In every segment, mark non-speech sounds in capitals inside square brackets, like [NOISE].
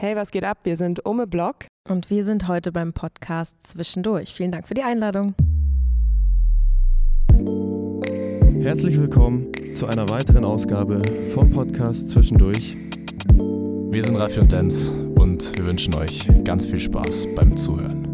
Hey, was geht ab? Wir sind Umme Block. Und wir sind heute beim Podcast Zwischendurch. Vielen Dank für die Einladung. Herzlich willkommen zu einer weiteren Ausgabe vom Podcast Zwischendurch. Wir sind Raffi und Lenz und wir wünschen euch ganz viel Spaß beim Zuhören.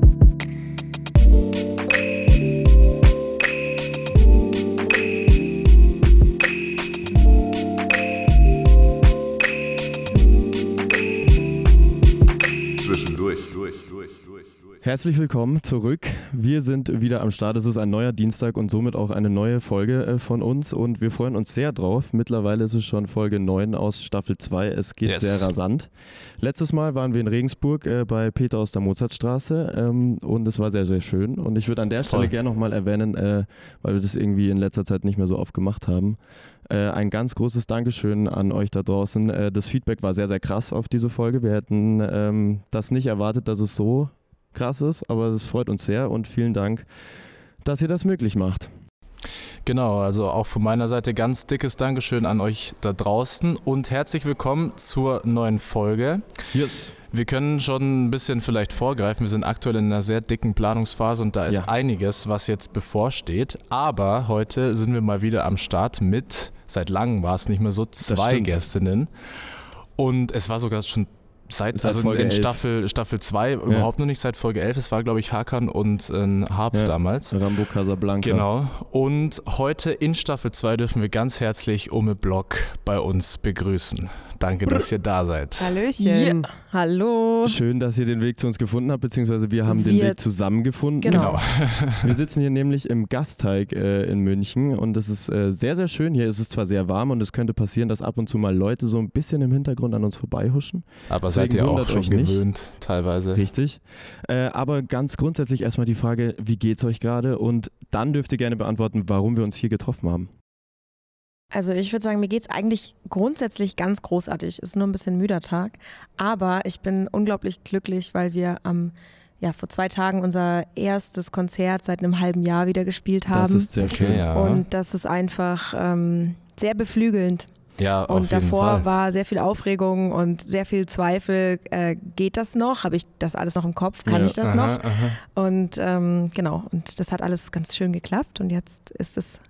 Herzlich willkommen zurück. Wir sind wieder am Start. Es ist ein neuer Dienstag und somit auch eine neue Folge äh, von uns und wir freuen uns sehr drauf. Mittlerweile ist es schon Folge 9 aus Staffel 2. Es geht yes. sehr rasant. Letztes Mal waren wir in Regensburg äh, bei Peter aus der Mozartstraße ähm, und es war sehr, sehr schön. Und ich würde an der Stelle gerne nochmal erwähnen, äh, weil wir das irgendwie in letzter Zeit nicht mehr so oft gemacht haben. Äh, ein ganz großes Dankeschön an euch da draußen. Das Feedback war sehr, sehr krass auf diese Folge. Wir hätten ähm, das nicht erwartet, dass es so krass ist, aber es freut uns sehr und vielen Dank, dass ihr das möglich macht. Genau, also auch von meiner Seite ganz dickes Dankeschön an euch da draußen und herzlich willkommen zur neuen Folge. Yes. Wir können schon ein bisschen vielleicht vorgreifen. Wir sind aktuell in einer sehr dicken Planungsphase und da ist ja. einiges, was jetzt bevorsteht. Aber heute sind wir mal wieder am Start mit, seit langem war es nicht mehr so, zwei Gästinnen. Und es war sogar schon Seit, seit also Folge in Staffel, Staffel 2 ja. überhaupt noch nicht, seit Folge 11. Es war, glaube ich, Hakan und äh, Harp ja. damals. Rambo Casablanca. Genau. Und heute in Staffel 2 dürfen wir ganz herzlich Ume Block bei uns begrüßen. Danke, dass ihr da seid. Hallöchen. Ja. Hallo. Schön, dass ihr den Weg zu uns gefunden habt, beziehungsweise wir haben wir den Weg zusammengefunden. Genau. [LAUGHS] wir sitzen hier nämlich im Gasteig äh, in München und es ist äh, sehr, sehr schön. Hier ist es zwar sehr warm und es könnte passieren, dass ab und zu mal Leute so ein bisschen im Hintergrund an uns vorbeihuschen. Aber Deswegen seid ihr auch schon gewöhnt, nicht. teilweise. Richtig. Äh, aber ganz grundsätzlich erstmal die Frage, wie geht es euch gerade? Und dann dürft ihr gerne beantworten, warum wir uns hier getroffen haben. Also ich würde sagen, mir geht es eigentlich grundsätzlich ganz großartig. Es ist nur ein bisschen müder Tag. Aber ich bin unglaublich glücklich, weil wir am ja, vor zwei Tagen unser erstes Konzert seit einem halben Jahr wieder gespielt haben. Das ist sehr schön. Ja. Und das ist einfach ähm, sehr beflügelnd. Ja, und davor war sehr viel Aufregung und sehr viel Zweifel. Äh, geht das noch? Habe ich das alles noch im Kopf? Kann ja, ich das aha, noch? Aha. Und ähm, genau, und das hat alles ganz schön geklappt und jetzt ist es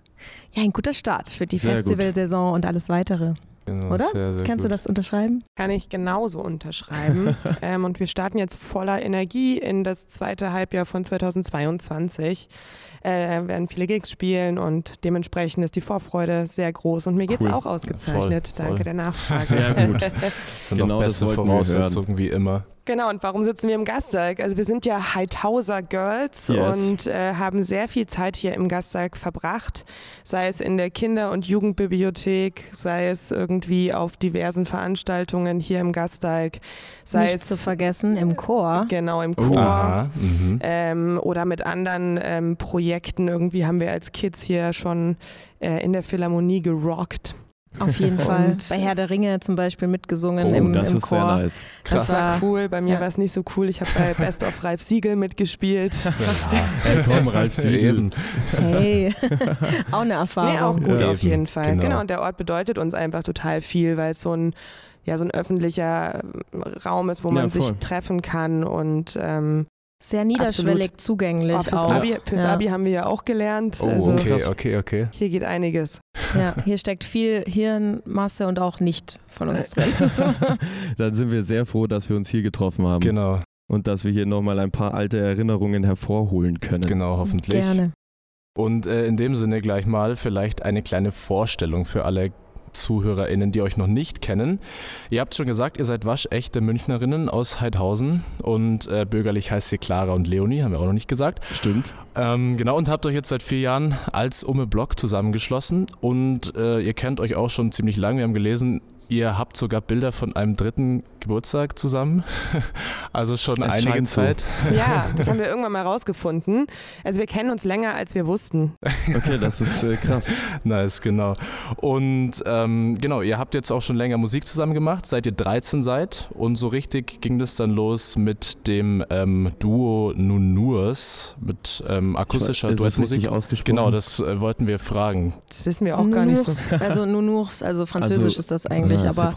ja, ein guter Start für die Festivalsaison und alles weitere. Genau, Oder? Sehr, sehr Kannst gut. du das unterschreiben? Kann ich genauso unterschreiben. [LAUGHS] ähm, und wir starten jetzt voller Energie in das zweite Halbjahr von 2022. Äh, werden viele Gigs spielen und dementsprechend ist die Vorfreude sehr groß. Und mir geht es cool. auch ausgezeichnet. Voll, Danke voll. der Nachfrage. [LAUGHS] Sehr gut. [LAUGHS] das sind genau beste Voraussetzungen wie immer. Genau, und warum sitzen wir im Gasteig? Also wir sind ja Heidhauser Girls yes. und äh, haben sehr viel Zeit hier im Gasteig verbracht, sei es in der Kinder- und Jugendbibliothek, sei es irgendwie auf diversen Veranstaltungen hier im Gasteig, sei Nicht es zu vergessen im Chor. Genau, im Chor oh. mhm. ähm, oder mit anderen ähm, Projekten. Irgendwie haben wir als Kids hier schon äh, in der Philharmonie gerockt. Auf jeden [LAUGHS] Fall. Bei Herr der Ringe zum Beispiel mitgesungen oh, im, das im ist Chor. Sehr nice. Krass. Das war cool. Bei mir ja. war es nicht so cool. Ich habe bei [LAUGHS] Best of Ralf Siegel mitgespielt. Ja. Hey, komm, [LAUGHS] Ralf Siegel. Hey, auch eine Erfahrung. Nee, auch gut ja, auf jeden Fall. Genau. genau. Und der Ort bedeutet uns einfach total viel, weil es so ein ja so ein öffentlicher Raum ist, wo man sich treffen kann und ähm, sehr niederschwellig Absolut. zugänglich. Oh, fürs auch. Abi, fürs ja. Abi haben wir ja auch gelernt. Oh, also okay, okay, okay. Hier geht einiges. Ja, [LAUGHS] hier steckt viel Hirnmasse und auch nicht von uns drin. [LAUGHS] Dann sind wir sehr froh, dass wir uns hier getroffen haben. Genau. Und dass wir hier nochmal ein paar alte Erinnerungen hervorholen können. Genau, hoffentlich. Gerne. Und äh, in dem Sinne gleich mal vielleicht eine kleine Vorstellung für alle ZuhörerInnen, die euch noch nicht kennen. Ihr habt schon gesagt, ihr seid waschechte Münchnerinnen aus Heidhausen und äh, bürgerlich heißt sie Clara und Leonie, haben wir auch noch nicht gesagt. Stimmt. Ähm, genau, und habt euch jetzt seit vier Jahren als Umme Block zusammengeschlossen und äh, ihr kennt euch auch schon ziemlich lange. Wir haben gelesen, Ihr habt sogar Bilder von einem dritten Geburtstag zusammen. [LAUGHS] Also schon es einige Zeit. So. Ja, [LAUGHS] das haben wir irgendwann mal rausgefunden. Also wir kennen uns länger, als wir wussten. Okay, das ist äh, krass. [LAUGHS] nice, genau. Und ähm, genau, ihr habt jetzt auch schon länger Musik zusammen gemacht, seit ihr 13 seid. Und so richtig ging das dann los mit dem ähm, Duo Nunurs, mit ähm, akustischer ist Duettmusik. ausgesprochen? Genau, das äh, wollten wir fragen. Das wissen wir auch Nunurs, gar nicht so. Also Nunurs, also französisch also, ist das eigentlich, ah, aber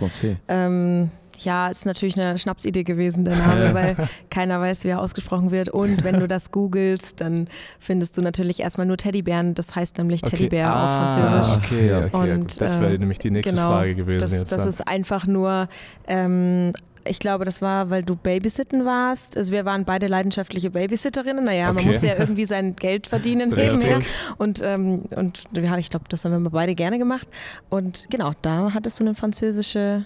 ähm, Ja, ist natürlich eine Schnapsidee gewesen, der Name, weil keiner weiß, wie er ausgesprochen wird. Und wenn du das googelst, dann findest du natürlich erstmal nur Teddybären. Das heißt nämlich okay. Teddybär ah, auf Französisch. Okay, okay. Und, das wäre äh, nämlich die nächste genau, Frage gewesen. Das, jetzt das ist einfach nur ähm, ich glaube, das war, weil du Babysitten warst. Also wir waren beide leidenschaftliche Babysitterinnen. Naja, okay. man musste ja irgendwie sein Geld verdienen [LAUGHS] nebenher. Und, ähm, und ja, ich glaube, das haben wir beide gerne gemacht. Und genau, da hattest du eine französische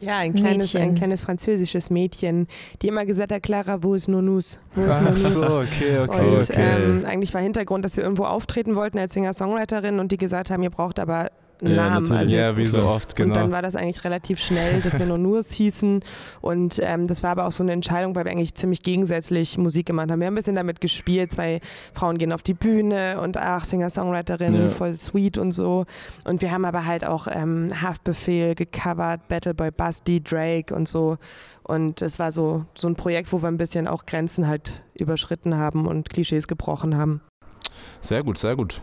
ja, ein kleines, ein kleines französisches Mädchen, die immer gesagt hat, Clara, wo ist Nonus? Wo ist Nonus? Ach so, okay, okay. Und okay. Ähm, eigentlich war Hintergrund, dass wir irgendwo auftreten wollten als Singer-Songwriterin und die gesagt haben, ihr braucht aber Namen. Ja, also, ja, wie so oft, genau. Und dann war das eigentlich relativ schnell, dass wir nur Nurs hießen. Und ähm, das war aber auch so eine Entscheidung, weil wir eigentlich ziemlich gegensätzlich Musik gemacht haben. Wir haben ein bisschen damit gespielt, zwei Frauen gehen auf die Bühne und ach, Singer-Songwriterin, ja. voll sweet und so. Und wir haben aber halt auch ähm, Haftbefehl gecovert, Battle Boy Busty, Drake und so. Und es war so, so ein Projekt, wo wir ein bisschen auch Grenzen halt überschritten haben und Klischees gebrochen haben. Sehr gut, sehr gut.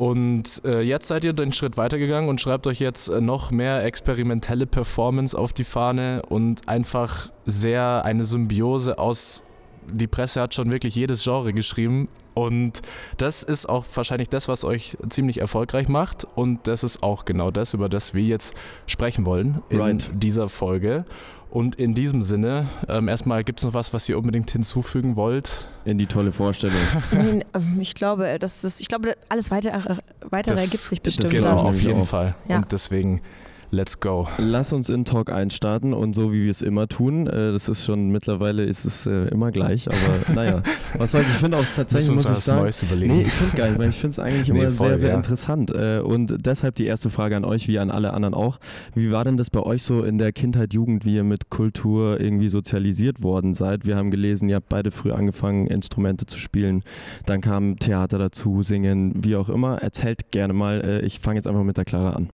Und äh, jetzt seid ihr den Schritt weitergegangen und schreibt euch jetzt äh, noch mehr experimentelle Performance auf die Fahne und einfach sehr eine Symbiose aus, die Presse hat schon wirklich jedes Genre geschrieben und das ist auch wahrscheinlich das, was euch ziemlich erfolgreich macht und das ist auch genau das, über das wir jetzt sprechen wollen in right. dieser Folge. Und in diesem Sinne, ähm, erstmal gibt es noch was, was ihr unbedingt hinzufügen wollt? In die tolle Vorstellung. [LAUGHS] Ähm, ich glaube, das ist, ich glaube, alles weitere, weitere das, ergibt sich bestimmt. Genau, auf jeden Fall. Ja. Und deswegen Let's go. Lass uns in Talk einstarten und so wie wir es immer tun. Äh, das ist schon mittlerweile ist es äh, immer gleich, aber [LAUGHS] naja, was soll's. Ich finde auch tatsächlich muss ich sagen, Neues überlegen. nee, ich finde geil, weil ich finde es eigentlich [LAUGHS] nee, immer voll, sehr sehr ja. interessant äh, und deshalb die erste Frage an euch, wie an alle anderen auch. Wie war denn das bei euch so in der Kindheit, Jugend, wie ihr mit Kultur irgendwie sozialisiert worden seid? Wir haben gelesen, ihr habt beide früh angefangen Instrumente zu spielen, dann kam Theater dazu, Singen, wie auch immer. Erzählt gerne mal. Ich fange jetzt einfach mit der Clara an.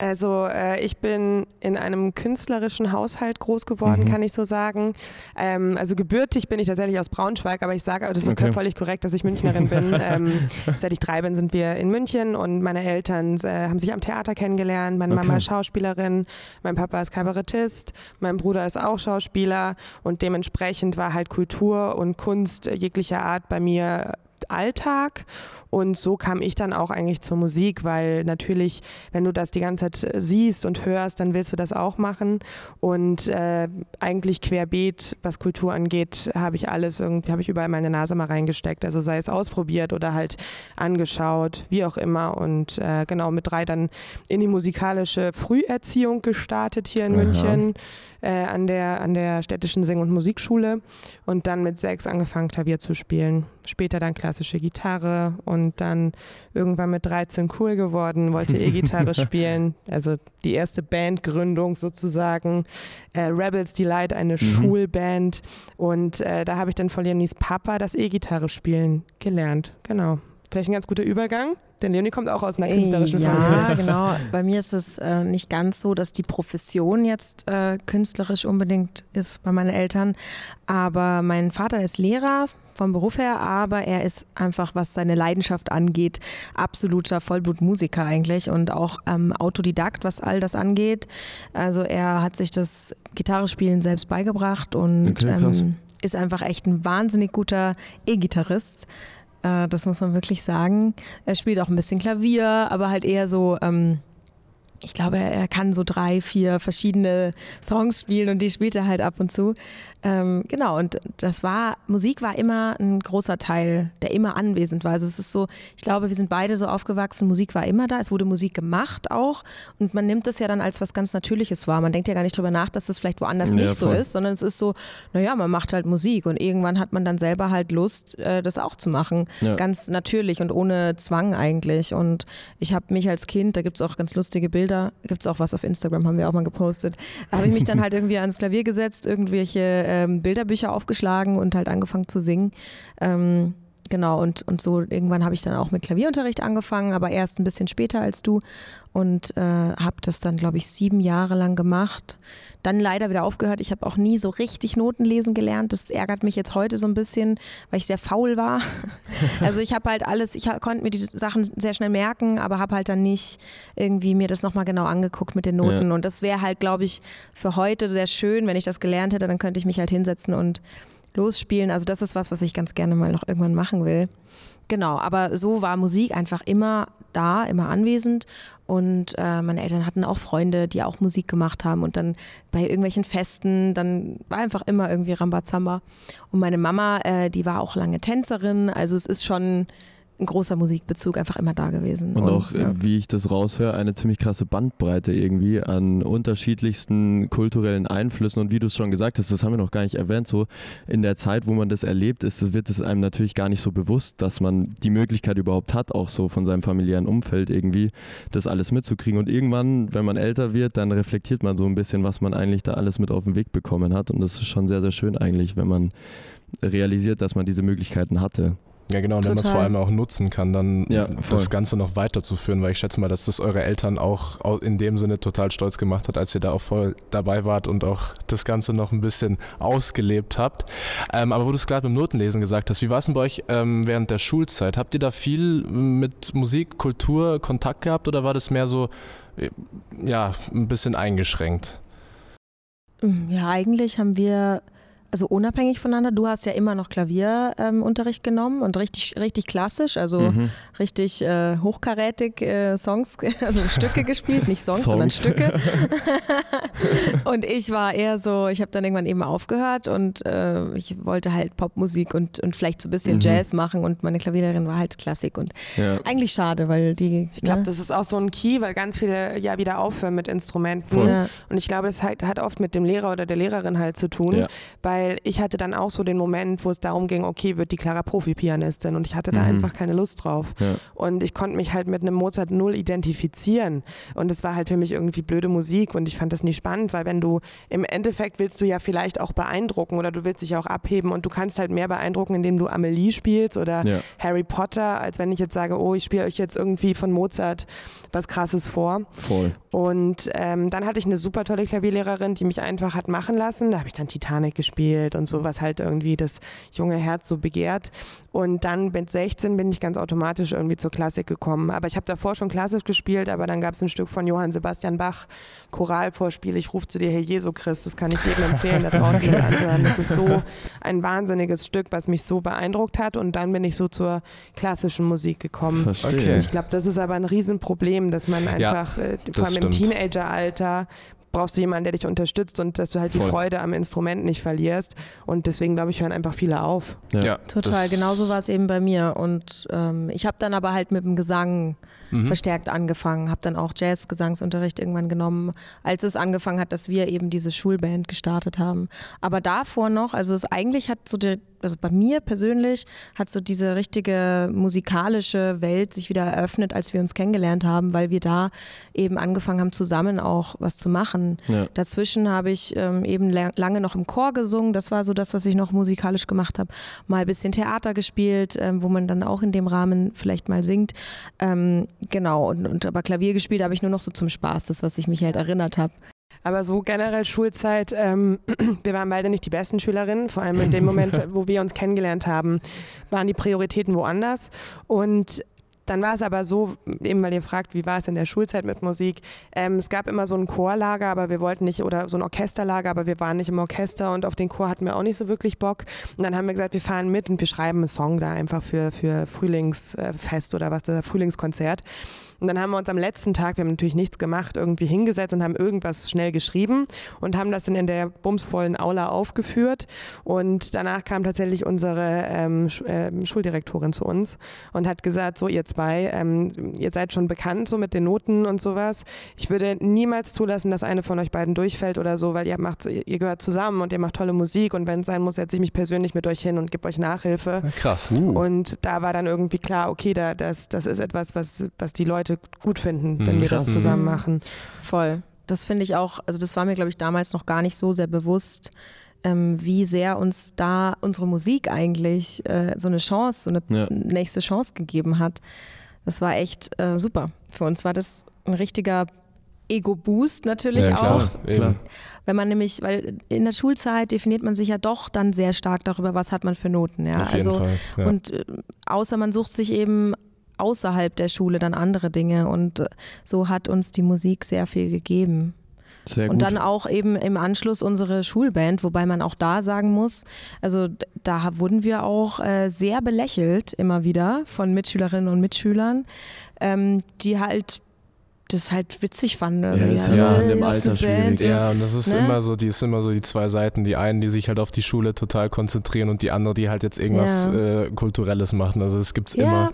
Also äh, ich bin in einem künstlerischen Haushalt groß geworden, mhm. kann ich so sagen. Ähm, also gebürtig bin ich tatsächlich aus Braunschweig, aber ich sage, das ist okay. völlig korrekt, dass ich Münchnerin bin. [LAUGHS] ähm, seit ich drei bin, sind wir in München und meine Eltern äh, haben sich am Theater kennengelernt. Meine okay. Mama ist Schauspielerin, mein Papa ist Kabarettist, mein Bruder ist auch Schauspieler und dementsprechend war halt Kultur und Kunst jeglicher Art bei mir Alltag. Und so kam ich dann auch eigentlich zur Musik, weil natürlich, wenn du das die ganze Zeit siehst und hörst, dann willst du das auch machen. Und äh, eigentlich querbeet, was Kultur angeht, habe ich alles irgendwie, habe ich überall meine Nase mal reingesteckt. Also sei es ausprobiert oder halt angeschaut, wie auch immer. Und äh, genau mit drei dann in die musikalische Früherziehung gestartet hier in Aha. München äh, an, der, an der städtischen Sing- und Musikschule. Und dann mit sechs angefangen, Klavier zu spielen. Später dann klassische Gitarre und dann irgendwann mit 13 cool geworden, wollte E-Gitarre [LAUGHS] spielen. Also die erste Bandgründung sozusagen. Äh, Rebels Delight, eine mhm. Schulband. Und äh, da habe ich dann von Leonis Papa das E-Gitarre spielen gelernt. Genau. Vielleicht ein ganz guter Übergang. Denn Leonie kommt auch aus einer künstlerischen ja, Familie. Ja, [LAUGHS] genau. Bei mir ist es äh, nicht ganz so, dass die Profession jetzt äh, künstlerisch unbedingt ist bei meinen Eltern. Aber mein Vater ist Lehrer vom Beruf her, aber er ist einfach, was seine Leidenschaft angeht, absoluter Vollblutmusiker eigentlich und auch ähm, Autodidakt, was all das angeht. Also er hat sich das Gitarrespielen selbst beigebracht und okay, ähm, ist einfach echt ein wahnsinnig guter E-Gitarrist. Äh, das muss man wirklich sagen. Er spielt auch ein bisschen Klavier, aber halt eher so. Ähm, ich glaube, er kann so drei, vier verschiedene Songs spielen und die spielt er halt ab und zu. Ähm, genau, und das war, Musik war immer ein großer Teil, der immer anwesend war. Also es ist so, ich glaube, wir sind beide so aufgewachsen, Musik war immer da, es wurde Musik gemacht auch und man nimmt das ja dann als was ganz Natürliches wahr. Man denkt ja gar nicht drüber nach, dass es vielleicht woanders ja, nicht voll. so ist, sondern es ist so, naja, man macht halt Musik und irgendwann hat man dann selber halt Lust, äh, das auch zu machen. Ja. Ganz natürlich und ohne Zwang eigentlich. Und ich habe mich als Kind, da gibt es auch ganz lustige Bilder, gibt es auch was auf Instagram, haben wir auch mal gepostet, habe ich mich dann [LAUGHS] halt irgendwie ans Klavier gesetzt, irgendwelche ähm, Bilderbücher aufgeschlagen und halt angefangen zu singen. Ähm, genau, und, und so irgendwann habe ich dann auch mit Klavierunterricht angefangen, aber erst ein bisschen später als du und äh, habe das dann, glaube ich, sieben Jahre lang gemacht. Dann leider wieder aufgehört. Ich habe auch nie so richtig Noten lesen gelernt. Das ärgert mich jetzt heute so ein bisschen, weil ich sehr faul war. [LAUGHS] Also ich habe halt alles, ich konnte mir die Sachen sehr schnell merken, aber habe halt dann nicht irgendwie mir das nochmal genau angeguckt mit den Noten. Ja. Und das wäre halt, glaube ich, für heute sehr schön, wenn ich das gelernt hätte, dann könnte ich mich halt hinsetzen und losspielen. Also das ist was, was ich ganz gerne mal noch irgendwann machen will. Genau, aber so war Musik einfach immer da, immer anwesend. Und äh, meine Eltern hatten auch Freunde, die auch Musik gemacht haben. Und dann bei irgendwelchen Festen, dann war einfach immer irgendwie Rambazamba. Und meine Mama, äh, die war auch lange Tänzerin. Also es ist schon ein großer Musikbezug einfach immer da gewesen. Und, und auch, ja. wie ich das raushöre, eine ziemlich krasse Bandbreite irgendwie an unterschiedlichsten kulturellen Einflüssen. Und wie du es schon gesagt hast, das haben wir noch gar nicht erwähnt, so in der Zeit, wo man das erlebt, ist, wird es einem natürlich gar nicht so bewusst, dass man die Möglichkeit überhaupt hat, auch so von seinem familiären Umfeld irgendwie das alles mitzukriegen. Und irgendwann, wenn man älter wird, dann reflektiert man so ein bisschen, was man eigentlich da alles mit auf den Weg bekommen hat. Und das ist schon sehr, sehr schön eigentlich, wenn man realisiert, dass man diese Möglichkeiten hatte. Ja, genau, und wenn man es vor allem auch nutzen kann, dann ja, das Ganze noch weiterzuführen, weil ich schätze mal, dass das eure Eltern auch in dem Sinne total stolz gemacht hat, als ihr da auch voll dabei wart und auch das Ganze noch ein bisschen ausgelebt habt. Ähm, aber wo du es gerade beim Notenlesen gesagt hast, wie war es denn bei euch ähm, während der Schulzeit? Habt ihr da viel mit Musik, Kultur Kontakt gehabt oder war das mehr so, äh, ja, ein bisschen eingeschränkt? Ja, eigentlich haben wir also unabhängig voneinander. Du hast ja immer noch Klavierunterricht ähm, genommen und richtig, richtig klassisch, also mhm. richtig äh, hochkarätig äh, Songs, [LAUGHS] also Stücke gespielt, nicht Songs, Songs. sondern Stücke. [LAUGHS] und ich war eher so, ich habe dann irgendwann eben aufgehört und äh, ich wollte halt Popmusik und, und vielleicht so ein bisschen mhm. Jazz machen und meine Klavierlehrerin war halt Klassik und ja. eigentlich schade, weil die. Ich glaube, ne? das ist auch so ein Key, weil ganz viele ja wieder aufhören mit Instrumenten. Ja. Und ich glaube, das hat, hat, oft mit dem Lehrer oder der Lehrerin halt zu tun. Ja. Bei weil ich hatte dann auch so den Moment, wo es darum ging, okay, wird die Clara Profi-Pianistin und ich hatte da mhm. einfach keine Lust drauf. Ja. Und ich konnte mich halt mit einem Mozart null identifizieren und es war halt für mich irgendwie blöde Musik und ich fand das nicht spannend, weil wenn du im Endeffekt willst du ja vielleicht auch beeindrucken oder du willst dich auch abheben und du kannst halt mehr beeindrucken, indem du Amelie spielst oder ja. Harry Potter, als wenn ich jetzt sage, oh, ich spiele euch jetzt irgendwie von Mozart was Krasses vor. Voll. Und ähm, dann hatte ich eine super tolle Klavierlehrerin, die mich einfach hat machen lassen. Da habe ich dann Titanic gespielt gespielt und so, was halt irgendwie das junge Herz so begehrt. Und dann mit 16 bin ich ganz automatisch irgendwie zur Klassik gekommen. Aber ich habe davor schon klassisch gespielt, aber dann gab es ein Stück von Johann Sebastian Bach, Choralvorspiel, ich rufe zu dir, Herr Jesu Christ. Das kann ich jedem empfehlen, da draußen das anzuhören. Das ist so ein wahnsinniges Stück, was mich so beeindruckt hat. Und dann bin ich so zur klassischen Musik gekommen. Verstehe. Ich glaube, das ist aber ein Riesenproblem, dass man einfach, ja, äh, vor allem im Teenageralter, brauchst du jemanden, der dich unterstützt und dass du halt Voll. die Freude am Instrument nicht verlierst. Und deswegen, glaube ich, hören einfach viele auf. Ja, ja total. Genauso war es eben bei mir. Und ähm, ich habe dann aber halt mit dem Gesang mhm. verstärkt angefangen, habe dann auch Jazz-Gesangsunterricht irgendwann genommen, als es angefangen hat, dass wir eben diese Schulband gestartet haben. Aber davor noch, also es eigentlich hat so der also bei mir persönlich hat so diese richtige musikalische Welt sich wieder eröffnet, als wir uns kennengelernt haben, weil wir da eben angefangen haben, zusammen auch was zu machen. Ja. Dazwischen habe ich ähm, eben lange noch im Chor gesungen. Das war so das, was ich noch musikalisch gemacht habe. Mal ein bisschen Theater gespielt, ähm, wo man dann auch in dem Rahmen vielleicht mal singt. Ähm, genau, und, und aber Klavier gespielt habe ich nur noch so zum Spaß, das, was ich mich halt erinnert habe. Aber so generell Schulzeit, ähm, [CLEARS THROAT] wir waren beide nicht die besten Schülerinnen, vor allem in dem Moment, [LAUGHS] wo wir uns kennengelernt haben, waren die Prioritäten woanders. Und dann war es aber so, eben weil ihr fragt, wie war es in der Schulzeit mit Musik? Ähm, es gab immer so ein Chorlager, aber wir wollten nicht, oder so ein Orchesterlager, aber wir waren nicht im Orchester und auf den Chor hatten wir auch nicht so wirklich Bock. Und dann haben wir gesagt, wir fahren mit und wir schreiben einen Song da einfach für, für Frühlingsfest oder was, das Frühlingskonzert. Und dann haben wir uns am letzten Tag, wir haben natürlich nichts gemacht, irgendwie hingesetzt und haben irgendwas schnell geschrieben und haben das dann in der bumsvollen Aula aufgeführt. Und danach kam tatsächlich unsere ähm, äh, Schuldirektorin zu uns und hat gesagt, so ihr zwei, ähm, ihr seid schon bekannt so mit den Noten und sowas. Ich würde niemals zulassen, dass eine von euch beiden durchfällt oder so, weil ihr macht, ihr gehört zusammen und ihr macht tolle Musik und wenn es sein muss, setze ich mich persönlich mit euch hin und gebe euch Nachhilfe. Krass. Uh. Und da war dann irgendwie klar, okay, da, das, das ist etwas, was, was die Leute Leute gut finden, wenn mhm, wir das zusammen machen. Voll. Das finde ich auch, also das war mir, glaube ich, damals noch gar nicht so sehr bewusst, ähm, wie sehr uns da unsere Musik eigentlich äh, so eine Chance, so eine ja. nächste Chance gegeben hat. Das war echt äh, super. Für uns war das ein richtiger Ego-Boost natürlich ja, klar, auch. Klar. Wenn man nämlich, weil in der Schulzeit definiert man sich ja doch dann sehr stark darüber, was hat man für Noten. Ja? Auf also, Fall, ja. Und äh, außer man sucht sich eben außerhalb der Schule dann andere Dinge und äh, so hat uns die Musik sehr viel gegeben. Sehr gut. Und dann auch eben im Anschluss unsere Schulband, wobei man auch da sagen muss, also da wurden wir auch äh, sehr belächelt immer wieder von Mitschülerinnen und Mitschülern, ähm, die halt das halt witzig fanden. Ja, ist ja, ja in dem Alter schwierig. Ja, und das ist ne? immer so, die ist immer so die zwei Seiten. Die einen, die sich halt auf die Schule total konzentrieren und die andere, die halt jetzt irgendwas ja. äh, Kulturelles machen. Also es gibt's ja. immer.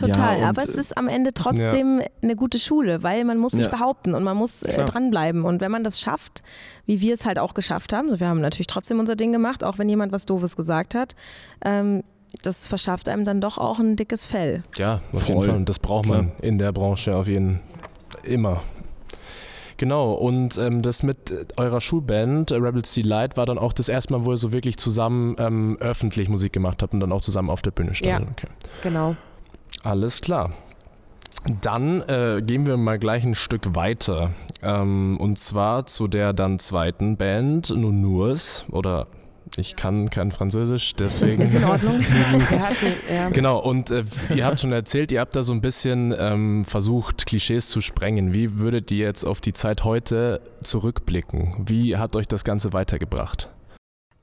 Total, ja, aber es ist am Ende trotzdem ja. eine gute Schule, weil man muss sich ja. behaupten und man muss äh, dranbleiben. Und wenn man das schafft, wie wir es halt auch geschafft haben, also wir haben natürlich trotzdem unser Ding gemacht, auch wenn jemand was Doofes gesagt hat, ähm, das verschafft einem dann doch auch ein dickes Fell. Ja, auf Voll. jeden Fall. Und das braucht man in der Branche auf jeden Fall immer. Genau, und ähm, das mit eurer Schulband, äh, Rebels Delight, war dann auch das erste Mal, wo ihr so wirklich zusammen ähm, öffentlich Musik gemacht habt und dann auch zusammen auf der Bühne standet. Ja, okay. genau. Alles klar. Dann äh, gehen wir mal gleich ein Stück weiter. Ähm, und zwar zu der dann zweiten Band, Nunurs oder ich kann kein Französisch, deswegen. Ist in Ordnung. [LAUGHS] Genau, und äh, ihr habt schon erzählt, ihr habt da so ein bisschen ähm, versucht, Klischees zu sprengen. Wie würdet ihr jetzt auf die Zeit heute zurückblicken? Wie hat euch das Ganze weitergebracht?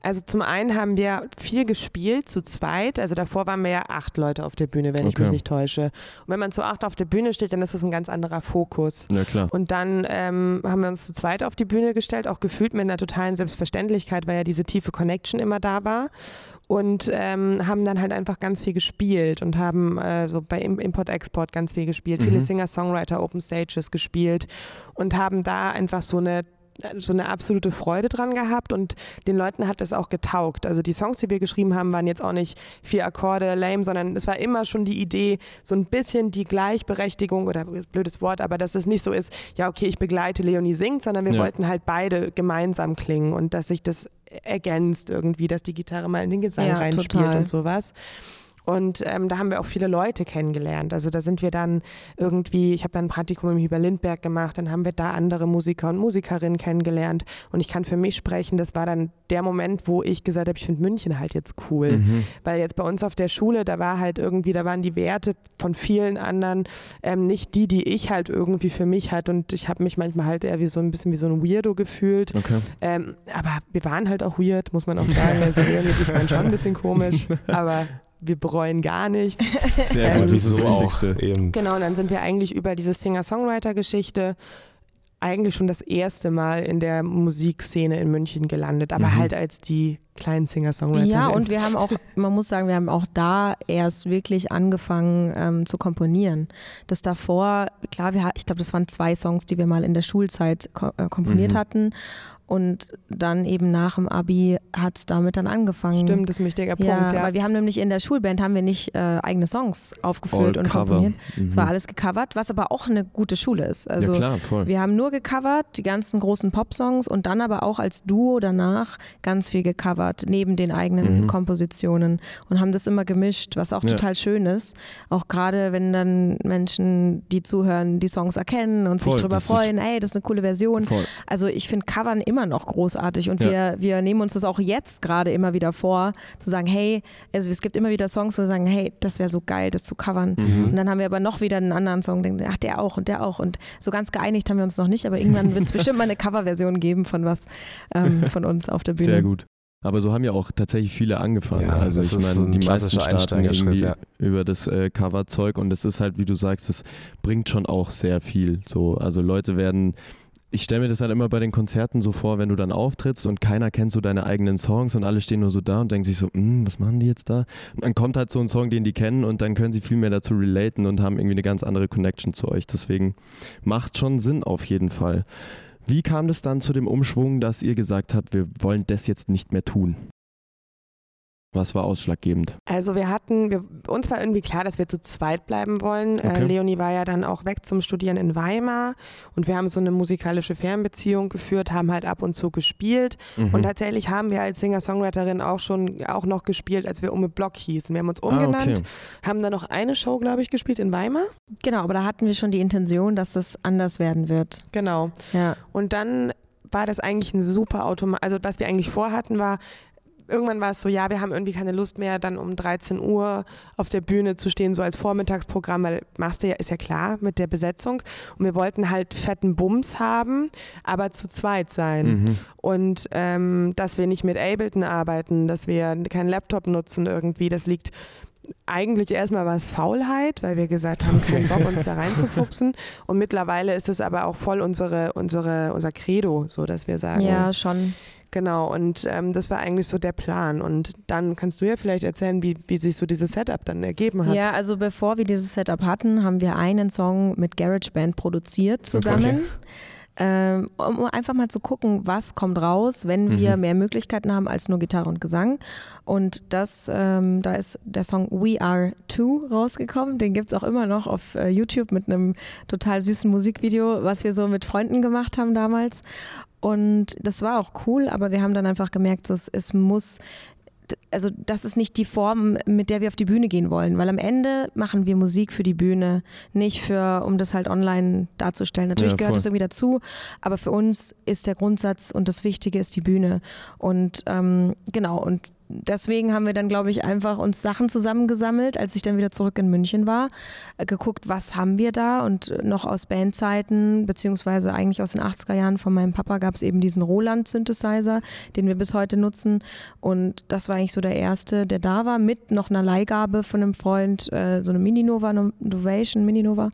Also zum einen haben wir viel gespielt, zu zweit. Also davor waren wir ja acht Leute auf der Bühne, wenn okay. ich mich nicht täusche. Und wenn man zu acht auf der Bühne steht, dann ist das ein ganz anderer Fokus. Ja, klar. Und dann ähm, haben wir uns zu zweit auf die Bühne gestellt, auch gefühlt mit einer totalen Selbstverständlichkeit, weil ja diese tiefe Connection immer da war. Und ähm, haben dann halt einfach ganz viel gespielt und haben äh, so bei Import-Export ganz viel gespielt, mhm. viele Singer-Songwriter, Open Stages gespielt und haben da einfach so eine so eine absolute Freude dran gehabt und den Leuten hat es auch getaugt. Also die Songs, die wir geschrieben haben, waren jetzt auch nicht vier Akkorde lame, sondern es war immer schon die Idee, so ein bisschen die Gleichberechtigung oder blödes Wort, aber dass es nicht so ist, ja okay, ich begleite Leonie singt, sondern wir ja. wollten halt beide gemeinsam klingen und dass sich das ergänzt irgendwie, dass die Gitarre mal in den Gesang ja, reinspielt total. und sowas. Und ähm, da haben wir auch viele Leute kennengelernt. Also da sind wir dann irgendwie, ich habe dann ein Praktikum im Hüber Lindberg gemacht, dann haben wir da andere Musiker und Musikerinnen kennengelernt. Und ich kann für mich sprechen, das war dann der Moment, wo ich gesagt habe, ich finde München halt jetzt cool. Mhm. Weil jetzt bei uns auf der Schule, da war halt irgendwie, da waren die Werte von vielen anderen ähm, nicht die, die ich halt irgendwie für mich hatte. Und ich habe mich manchmal halt eher wie so ein bisschen wie so ein Weirdo gefühlt. Okay. Ähm, aber wir waren halt auch weird, muss man auch sagen. Also ich meine schon ein bisschen komisch. [LAUGHS] Aber wir bereuen gar nichts. [LAUGHS] Sehr gut, ähm, das ist das Wichtigste. Eben. Genau, und dann sind wir eigentlich über diese Singer-Songwriter-Geschichte eigentlich schon das erste Mal in der Musikszene in München gelandet, aber mhm. halt als die kleinen Singer-Songwriter. Ja, und wir haben auch, man muss sagen, wir haben auch da erst wirklich angefangen ähm, zu komponieren. Das davor, klar, wir, ich glaube, das waren zwei Songs, die wir mal in der Schulzeit ko äh, komponiert mhm. hatten. Und dann eben nach dem Abi hat es damit dann angefangen. Stimmt, das ist ein wichtiger Punkt. Ja, ja, weil wir haben nämlich in der Schulband haben wir nicht äh, eigene Songs aufgeführt All und cover. komponiert. Es war mhm. alles gecovert, was aber auch eine gute Schule ist. Also ja, klar, voll. wir haben nur gecovert, die ganzen großen Pop-Songs und dann aber auch als Duo danach ganz viel gecovert, neben den eigenen mhm. Kompositionen und haben das immer gemischt, was auch ja. total schön ist. Auch gerade wenn dann Menschen, die zuhören, die Songs erkennen und voll, sich darüber freuen, ey, das ist eine coole Version. Voll. Also ich finde Covern immer immer noch großartig und ja. wir, wir nehmen uns das auch jetzt gerade immer wieder vor, zu sagen, hey, also es gibt immer wieder Songs, wo wir sagen, hey, das wäre so geil, das zu covern. Mhm. Und dann haben wir aber noch wieder einen anderen Song, denken, ach, der auch und der auch. Und so ganz geeinigt haben wir uns noch nicht, aber irgendwann wird es [LAUGHS] bestimmt mal eine Coverversion geben von was ähm, [LAUGHS] von uns auf der Bühne. Sehr gut. Aber so haben ja auch tatsächlich viele angefangen. Ja, also ich meine, die meisten starten irgendwie ja. über das äh, Coverzeug und es ist halt, wie du sagst, es bringt schon auch sehr viel. So, also Leute werden ich stelle mir das halt immer bei den Konzerten so vor, wenn du dann auftrittst und keiner kennt so deine eigenen Songs und alle stehen nur so da und denken sich so, hm, was machen die jetzt da? Und dann kommt halt so ein Song, den die kennen und dann können sie viel mehr dazu relaten und haben irgendwie eine ganz andere Connection zu euch. Deswegen macht schon Sinn auf jeden Fall. Wie kam das dann zu dem Umschwung, dass ihr gesagt habt, wir wollen das jetzt nicht mehr tun? Was war ausschlaggebend? Also wir hatten, wir, uns war irgendwie klar, dass wir zu zweit bleiben wollen. Äh, okay. Äh, Leonie war ja dann auch weg zum Studieren in Weimar und wir haben so eine musikalische Fernbeziehung geführt, haben halt ab und zu gespielt mhm. und tatsächlich haben wir als Singer-Songwriterin auch schon auch noch gespielt, als wir Ume Block hießen. Wir haben uns umgenannt, ah, okay. haben dann noch eine Show, glaube ich, gespielt in Weimar. Genau, aber da hatten wir schon die Intention, dass das anders werden wird. Genau. Ja. Und dann war das eigentlich ein super Automat. Also was wir eigentlich vorhatten war, irgendwann war es so, ja, wir haben irgendwie keine Lust mehr, dann um 13 Uhr auf der Bühne zu stehen, so als Vormittagsprogramm, weil machst du ja, ist ja klar mit der Besetzung. Und wir wollten halt fetten Bums haben, aber zu zweit sein. Mhm. Und ähm, dass wir nicht mit Ableton arbeiten, dass wir keinen Laptop nutzen irgendwie, das liegt eigentlich erstmal war es Faulheit, weil wir gesagt haben, keinen Bock, uns da reinzufuchsen. [LAUGHS] Und mittlerweile ist es aber auch voll unsere, unsere, unser Credo, so dass wir sagen. Ja, schon. Genau, und ähm, das war eigentlich so der Plan. Und dann kannst du ja vielleicht erzählen, wie, wie sich so dieses Setup dann ergeben hat. Ja, also bevor wir dieses Setup hatten, haben wir einen Song mit GarageBand produziert zusammen. Okay ähm, um einfach mal zu gucken, was kommt raus, wenn wir mhm. mehr Möglichkeiten haben als nur Gitarre und Gesang. Und das, ähm, da ist der Song We Are Two rausgekommen. Den gibt es auch immer noch auf äh, YouTube mit einem total süßen Musikvideo, was wir so mit Freunden gemacht haben damals. Und das war auch cool, aber wir haben dann einfach gemerkt, so, es, es muss also das ist nicht die Form, mit der wir auf die Bühne gehen wollen, weil am Ende machen wir Musik für die Bühne, nicht für, um das halt online darzustellen. Natürlich ja, gehört das irgendwie dazu, aber für uns ist der Grundsatz und das Wichtige ist die Bühne. Und ähm, genau, und deswegen haben wir dann, glaube ich, einfach uns Sachen zusammengesammelt, als ich dann wieder zurück in München war, äh, geguckt, was haben wir da und noch aus Bandzeiten, beziehungsweise eigentlich aus den 80er Jahren von meinem Papa gab es eben diesen Roland-Synthesizer, den wir bis heute nutzen. Und das war eigentlich so der erste, der da war, mit noch einer Leihgabe von einem Freund, äh, so eine Mini-Nova, Novation Mini-Nova.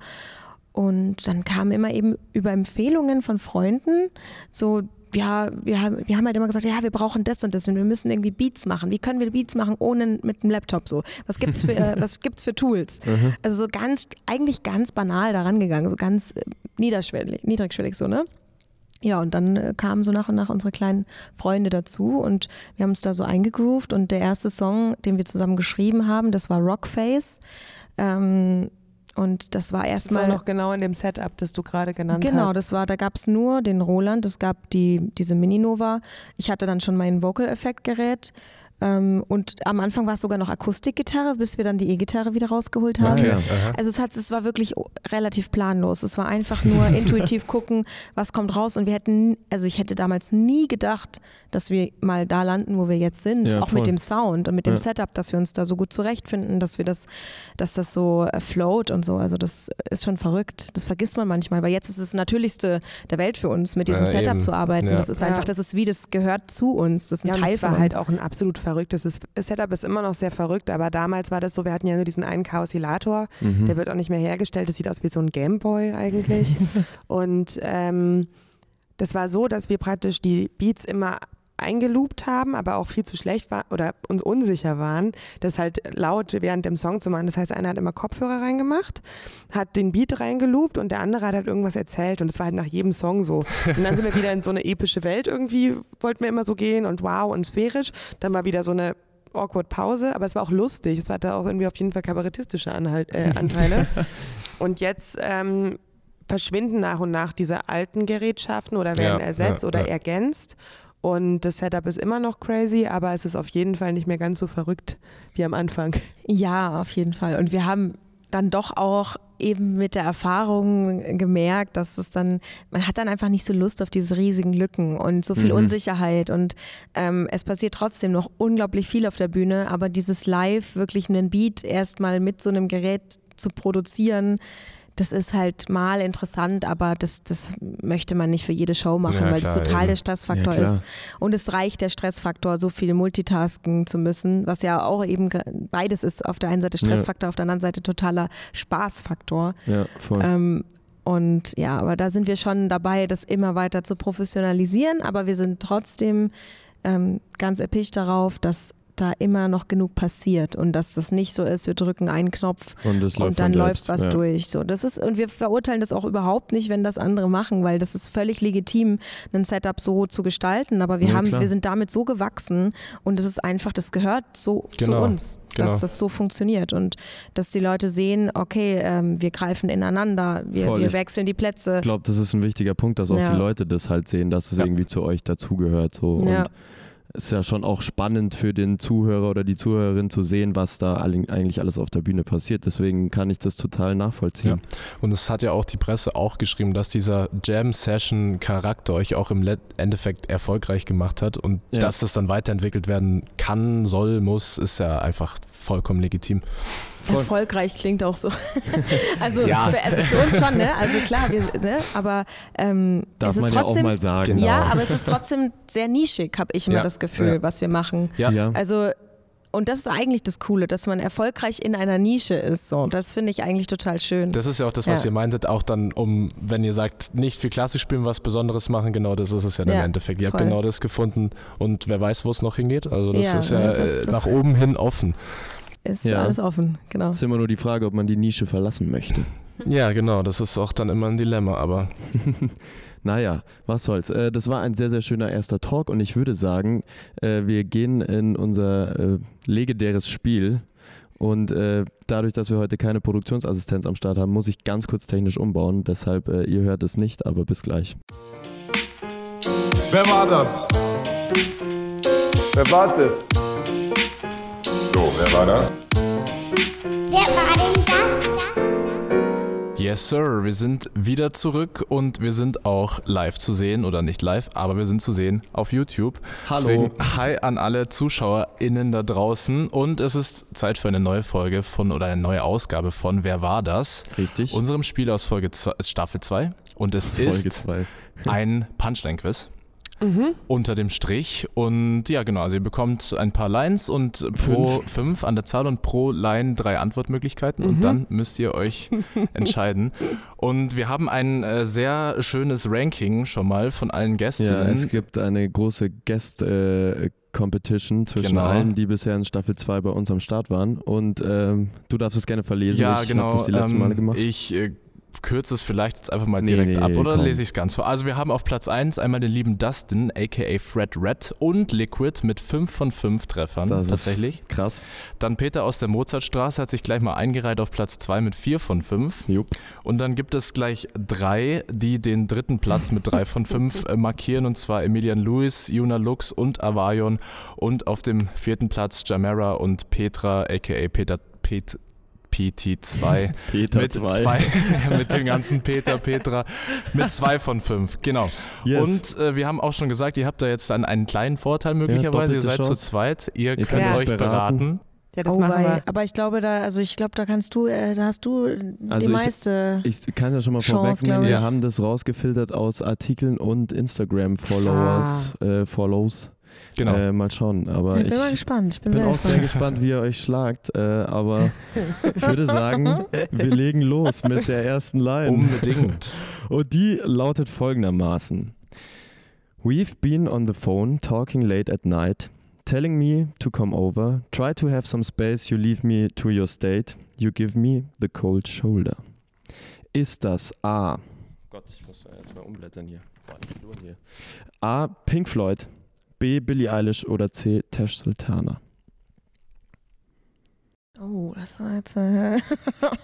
Und dann kam immer eben über Empfehlungen von Freunden so ja, wir haben, wir haben halt immer gesagt, ja, wir brauchen das und das und wir müssen irgendwie Beats machen. Wie können wir Beats machen ohne mit dem Laptop so? Was gibt's für, äh, [LAUGHS] was gibt's für Tools? Mhm. Also so ganz, eigentlich ganz banal daran gegangen, so ganz äh, niederschwellig, niedrigschwellig so, ne? Ja, und dann äh, kamen so nach und nach unsere kleinen Freunde dazu und wir haben uns da so eingegroovt und der erste Song, den wir zusammen geschrieben haben, das war Rockface. Ähm, und das war erstmal. Das war noch genau in dem Setup, das du gerade genannt genau, hast. Genau, das war, da gab es nur den Roland, es gab die, diese Mini-Nova. Ich hatte dann schon mein Vocal-Effekt-Gerät und am Anfang war es sogar noch Akustikgitarre, bis wir dann die E-Gitarre wieder rausgeholt haben. Okay. Also es, hat, es war wirklich relativ planlos. Es war einfach nur [LAUGHS] intuitiv gucken, was kommt raus. Und wir hätten, also ich hätte damals nie gedacht, dass wir mal da landen, wo wir jetzt sind, ja, auch voll. mit dem Sound und mit dem ja. Setup, dass wir uns da so gut zurechtfinden, dass wir das, dass das so äh, float und so. Also das ist schon verrückt. Das vergisst man manchmal, weil jetzt ist es das Natürlichste der Welt für uns, mit diesem ja, Setup eben. zu arbeiten. Das ist einfach, das ist wie, das gehört zu uns. Das ist ein ja, Teil das war halt auch ein absolut verrückt. Das, ist, das Setup ist immer noch sehr verrückt, aber damals war das so, wir hatten ja nur diesen einen Chaosilator, mhm. der wird auch nicht mehr hergestellt. Das sieht aus wie so ein Gameboy eigentlich. [LAUGHS] und ähm, das war so, dass wir praktisch die Beats immer eingeloopt haben, aber auch viel zu schlecht war oder uns unsicher waren, das halt laut während dem Song zu machen. Das heißt, einer hat immer Kopfhörer reingemacht, hat den Beat reingeloopt und der andere hat halt irgendwas erzählt und das war halt nach jedem Song so. Und dann sind wir wieder in so eine epische Welt irgendwie, wollten wir immer so gehen und wow und sphärisch. Dann war wieder so eine awkward Pause, aber es war auch lustig. Es hatte auch irgendwie auf jeden Fall kabarettistische Anhalt, äh, [LAUGHS] Anteile. und jetzt ähm, verschwinden nach und nach diese alten Gerätschaften oder werden ja, ersetzt ja, oder ja. ergänzt. Und das Setup ist immer noch crazy, aber es ist auf jeden Fall nicht mehr ganz so verrückt wie am Anfang. Ja, auf jeden Fall. Und wir haben dann doch auch eben mit der Erfahrung gemerkt, dass es dann, man hat dann einfach nicht so Lust auf diese riesigen Lücken und so viel mhm. Unsicherheit und ähm, es passiert trotzdem noch unglaublich viel auf der Bühne, aber dieses Live, wirklich einen Beat erstmal mit so einem Gerät zu produzieren, das ist halt mal interessant, aber das, das möchte man nicht für jede Show machen, ja, weil klar, das total eben. der Stressfaktor ja, ist. Und es reicht der Stressfaktor, so viel multitasken zu müssen, was ja auch eben beides ist. Auf der einen Seite Stressfaktor, ja. auf der anderen Seite totaler Spaßfaktor. Ja, voll. Ähm, und ja, aber da sind wir schon dabei, das immer weiter zu professionalisieren, aber wir sind trotzdem ähm, ganz erpicht darauf, dass da immer noch genug passiert und dass das nicht so ist, wir drücken einen Knopf und, und dann läuft was ja. durch. So, das ist, und wir verurteilen das auch überhaupt nicht, wenn das andere machen, weil das ist völlig legitim, ein Setup so zu gestalten. Aber wir ja, haben, wir sind damit so gewachsen und es ist einfach, das gehört so genau. zu uns, dass genau. das so funktioniert und dass die Leute sehen, okay, ähm, wir greifen ineinander, wir, wir wechseln die Plätze. Ich glaube, das ist ein wichtiger Punkt, dass auch ja. die Leute das halt sehen, dass es irgendwie zu euch dazugehört. So. Ja. Und ist ja schon auch spannend für den Zuhörer oder die Zuhörerin zu sehen, was da eigentlich alles auf der Bühne passiert. Deswegen kann ich das total nachvollziehen. Ja. Und es hat ja auch die Presse auch geschrieben, dass dieser Jam-Session-Charakter euch auch im Endeffekt erfolgreich gemacht hat und ja. dass das dann weiterentwickelt werden kann, soll, muss, ist ja einfach vollkommen legitim. Voll. Erfolgreich klingt auch so. [LAUGHS] also, ja. für, also für uns schon, ne? Also klar, wir, ne? aber ähm, Darf es ist man trotzdem, ja auch mal sagen. Ja, genau. aber es ist trotzdem sehr nischig, habe ich immer ja. das Gefühl, ja. was wir machen. Ja. Also und das ist eigentlich das Coole, dass man erfolgreich in einer Nische ist. So, das finde ich eigentlich total schön. Das ist ja auch das, was ja. ihr meintet, auch dann, um, wenn ihr sagt, nicht viel klassisch spielen, was Besonderes machen, genau das ist es ja, ja im Endeffekt. Ihr voll. habt genau das gefunden und wer weiß, wo es noch hingeht. Also das ja, ist ja das ist, nach oben hin offen ist ja. alles offen, genau. Es ist immer nur die Frage, ob man die Nische verlassen möchte. Ja, genau, das ist auch dann immer ein Dilemma, aber. [LAUGHS] naja, was soll's. Äh, das war ein sehr, sehr schöner erster Talk und ich würde sagen, äh, wir gehen in unser äh, legendäres Spiel. Und dadurch, dass wir heute keine Produktionsassistenz am Start haben, muss ich ganz kurz technisch umbauen. Deshalb, ihr hört es nicht, aber bis gleich. Wer war das? Wer war das? So, wer war das? Yes, Sir. Wir sind wieder zurück und wir sind auch live zu sehen oder nicht live, aber wir sind zu sehen auf YouTube. Hallo. Deswegen hi an alle ZuschauerInnen da draußen und es ist Zeit für eine neue Folge von oder eine neue Ausgabe von Wer war das? Richtig. Unserem Spiel aus Folge zwei, Staffel 2 und es Folge ist zwei. ein Punchline-Quiz. Mhm. unter dem Strich. Und ja, genau, also ihr bekommt ein paar Lines und fünf. pro fünf an der Zahl und pro Line drei Antwortmöglichkeiten mhm. und dann müsst ihr euch [LAUGHS] entscheiden. Und wir haben ein äh, sehr schönes Ranking schon mal von allen Gästen. Ja, es gibt eine große Guest- äh, Competition zwischen genau. allen, die bisher in Staffel 2 bei uns am Start waren. Und ähm, du darfst es gerne verlesen. Ja, ich genau. das die letzten Male ähm, gemacht. Ich äh, kürze es vielleicht jetzt einfach mal direkt nee, nee, ab oder komm. lese ich es ganz vor. Also wir haben auf Platz 1 einmal den lieben Dustin, aka Fred Red und Liquid mit 5 von 5 Treffern das tatsächlich. krass. Dann Peter aus der Mozartstraße hat sich gleich mal eingereiht auf Platz 2 mit 4 von 5. Jupp. Und dann gibt es gleich drei, die den dritten Platz mit 3 von 5 äh, markieren und zwar Emilian Lewis, Juna Lux und Avarion und auf dem vierten Platz Jamera und Petra, aka Peter Pet PT2 [LAUGHS] Peter mit 2. zwei, [LAUGHS] mit dem ganzen Peter, Petra, mit zwei von fünf, genau. Yes. Und äh, wir haben auch schon gesagt, ihr habt da jetzt dann einen kleinen Vorteil möglicherweise, ja, ihr seid Chance. zu zweit, ihr, ihr könnt euch beraten. beraten. Ja, das oh, machen wir. Aber ich glaube, da, also ich glaube, da kannst du, äh, da hast du also die meiste. Ich, ich kann ja schon mal vorwegnehmen, wir haben das rausgefiltert aus Artikeln und Instagram-Followers, ah. äh, Follows. Genau. Äh, mal schauen. Aber ich bin mal gespannt. Ich bin, bin sehr auch gespannt. sehr gespannt, wie ihr euch schlagt. Äh, aber [LAUGHS] ich würde sagen, wir legen los mit der ersten Line. Unbedingt. Und die lautet folgendermaßen: We've been on the phone talking late at night. Telling me to come over, try to have some space, you leave me to your state, you give me the cold shoulder. Ist das A. Gott, ich muss erstmal umblättern hier. A. Pink Floyd, B. Billie Eilish oder C. Tash Sultana? Oh, das war jetzt. Äh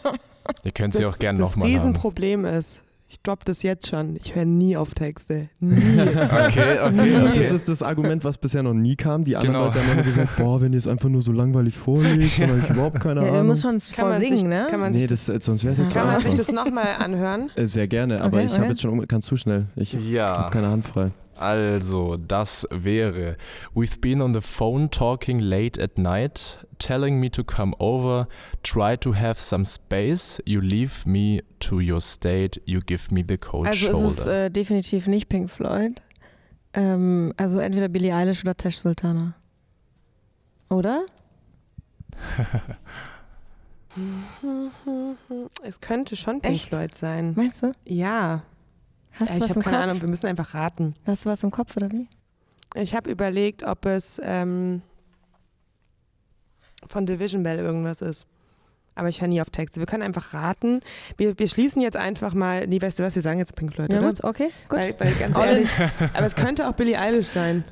[LAUGHS] Ihr könnt sie auch gerne nochmal Das Riesenproblem ist, ich droppe das jetzt schon, ich höre nie auf Texte. Nie. [LAUGHS] okay, okay, nie. Das ist das Argument, was bisher noch nie kam. Die anderen genau. Leute haben immer gesagt, [LAUGHS] boah, wenn ihr es einfach nur so langweilig vorlest, dann habe ich überhaupt keine ja, Ahnung. Du musst schon vorsingen, ne? Kann man nee, das, das, sonst wäre es jetzt Kann man sich das nochmal anhören? Äh, sehr gerne, aber okay, ich habe jetzt schon, kannst du schnell. Ich ja. habe keine Hand frei. Also, das wäre We've been on the phone talking late at night, telling me to come over, try to have some space, you leave me to your state, you give me the cold also shoulder. Also es ist äh, definitiv nicht Pink Floyd. Ähm, also entweder Billie Eilish oder Tash Sultana. Oder? [LAUGHS] es könnte schon Pink Echt? Floyd sein. Meinst du? Ja. Hast ja, ich habe keine Kopf? Ahnung, wir müssen einfach raten. Hast du was im Kopf oder wie? Ich habe überlegt, ob es. Ähm, von Division Bell irgendwas ist. Aber ich höre nie auf Texte. Wir können einfach raten. Wir, wir schließen jetzt einfach mal. Nee, weißt du was? Wir sagen jetzt Pink Floyd, ja, oder? Gut, okay, gut. Weil, weil ganz ehrlich, aber es könnte auch Billie Eilish sein.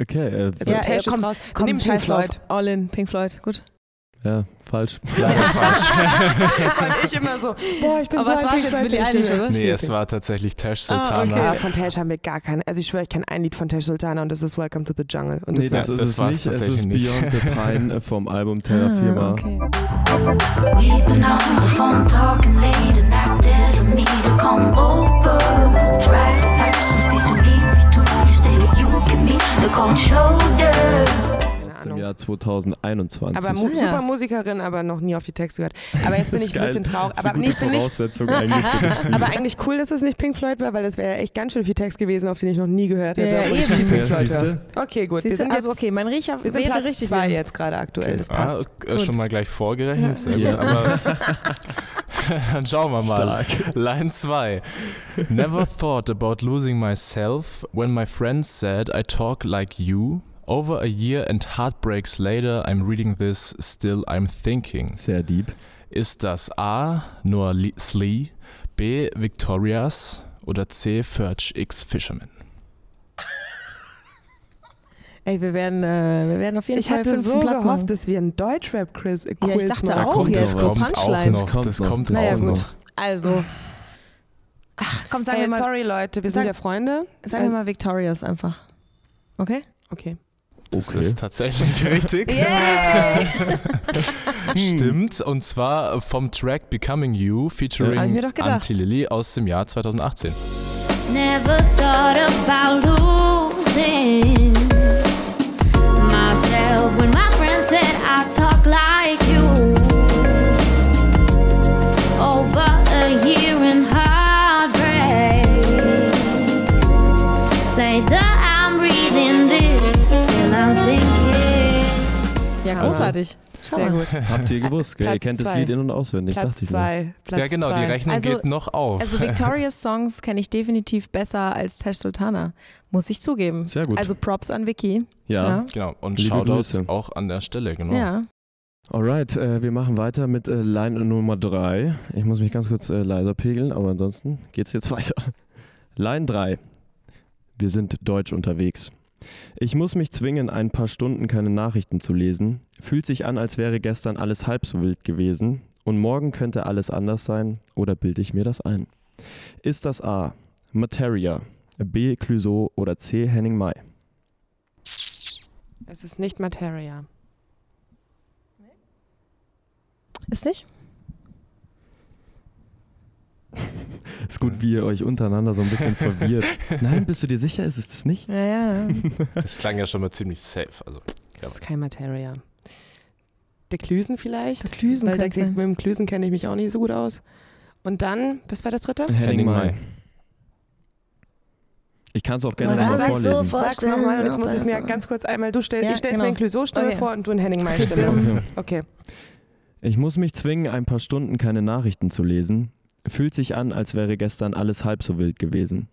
Okay. Äh, also ja, äh, komm, raus. komm, Pink Floyd. All in, Pink Floyd, gut. Ja, falsch. [LAUGHS] Leider falsch. War ich immer so, boah, ich bin Aber so was war jetzt Billie Eilish, oder? Nee, es war tatsächlich Tash Sultana. Ah, okay. ja, von Tash haben wir gar keine. Also ich schwöre, ich kenne ein Lied von Tash Sultana und das ist Welcome to the Jungle. Und nee, das, das, das ist es nicht. Es ist nicht. Beyond the Pine [LAUGHS] vom Album Terra Firma. Ah, okay. We've been on the phone talking late and I telling me to come over. Try to actions be so easy to stay you give me the cold shoulder. Aus dem Jahr 2021. Aber mu Ja. super Musikerin, aber noch nie auf die Texte gehört. Aber jetzt bin Das ich ein bisschen traurig. Das ist Aber, nee, gute ich bin nicht, Voraussetzung eigentlich das [LAUGHS] aber eigentlich cool, dass es nicht Pink Floyd war, weil das wäre echt ganz schön viel Text gewesen, auf den ich noch nie gehört hätte. Ja, ich eben. Pink Ja, Floyd siehste? höre. Okay, gut. wir Siehst du, sind also jetzt, okay, mein Riecher wir sind wäre Platz richtig zwei wieder. jetzt gerade aktuell. Das Ah, passt. äh, schon mal gleich vorgerechnet. Sehr gut. Ja. Aber [LAUGHS] [LAUGHS] dann schauen wir mal. Stark. Line 2. Never thought about losing myself when my friends said I talk like you. Over a year and heartbreaks later, I'm reading this, still I'm thinking. Sehr deep. Ist das A. Noah Lee- Slee, B. Victorias oder C. Furch X Fisherman? Ey, wir werden, äh, wir werden auf jeden Ich Fall hatte fünften so Platz gehofft, machen. dass wir einen Deutschrap-Quiz äh, Ja, ich dachte machen. auch kommt jetzt noch so auch Punchlines. noch. Kommt Das noch. kommt Naja, auch gut. noch. Also. Ach, komm, sagen Hey, wir mal, sorry Leute, wir Sag- sind ja Freunde. sagen wir mal Victorious einfach. Okay? Okay. Das Okay. ist tatsächlich [LAUGHS] richtig. [LAUGHS] Stimmt, und zwar vom Track Becoming You featuring gedacht. Anti-Lilly aus dem Jahr 2018. Never thought about losing myself when my friend said I talk like großartig. Schau Sehr mal. gut. Habt ihr gewusst, gell? Ihr kennt das zwei. Lied in- und auswendig. Platz dachte ich mir. zwei. Platz ja, genau, zwei. die Rechnung Also- geht noch auf. Also [LAUGHS] Victorious Songs kenne ich definitiv besser als Tash Sultana, muss ich zugeben. Sehr gut. Also Props an Vicky. Ja. genau, und Liebe Shoutouts Grüße. auch an der Stelle, genau. Ja. Alright, äh, wir machen weiter mit äh, Line Nummer 3. Ich muss mich ganz kurz äh, leiser pegeln, aber ansonsten geht's jetzt [LAUGHS] weiter. Line 3. Wir sind deutsch unterwegs. Ich muss mich zwingen, ein paar Stunden keine Nachrichten zu lesen. Fühlt sich an, als wäre gestern alles halb so wild gewesen. Und morgen könnte alles anders sein. Oder bilde ich mir das ein? Ist das A. Materia, B. Clouseau oder C. Henning Mai? Es ist nicht Materia. Ist nicht? [LAUGHS] Ist gut, wie ihr euch untereinander so ein bisschen verwirrt. [LAUGHS] Nein, bist du dir sicher? Ist es das nicht? Ja, ja. Das klang ja schon mal ziemlich safe. Also, Das ist kein Materia. Der Klüsen vielleicht? Der Klüsen Weil der, mit dem Klüsen kenne ich mich auch nicht so gut aus. Und dann, was war das dritte? Henning Mai. Ich kann es auch gerne Was nochmal vorlesen. Sag's nochmal und jetzt muss ich es mir ganz kurz einmal, du stell, Ja, ich stell's genau. mir in Clouseau-Stimme Okay. vor und du in Henning Mai-Stimme. [LAUGHS] Okay. Ich muss mich zwingen, ein paar Stunden keine Nachrichten zu lesen. Fühlt sich an, als wäre gestern alles halb so wild gewesen.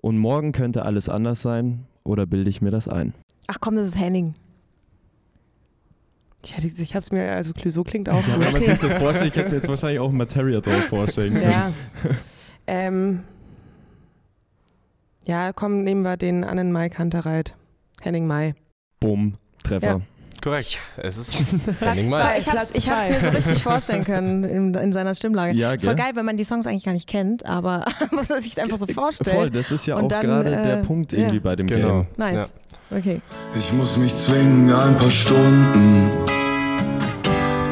Und morgen könnte alles anders sein, oder bilde ich mir das ein? Ach komm, das ist Henning. Ich, hätte, ich hab's mir, also Clouseau klingt auch Ja, wenn man sich das [LAUGHS] vorstellt, ich hätte jetzt wahrscheinlich auch Materia drauf vorstellen können. Ja. [LAUGHS] ähm, ja, komm, nehmen wir den Annen Mai Kantereit. Henning Mai. Bumm, Treffer. Korrekt. Es ist [LAUGHS] Henning Mai. zwei. Ich hab's zwei. mir so richtig vorstellen können in, in seiner Stimmlage. Ja, Es war geil, wenn man die Songs eigentlich gar nicht kennt, aber [LAUGHS] man muss sich einfach so Voll, vorstellen. das ist ja Und auch gerade der äh, Punkt ja. irgendwie bei dem Genau. Game. Nice. Okay. Ich muss mich zwingen, ein paar Stunden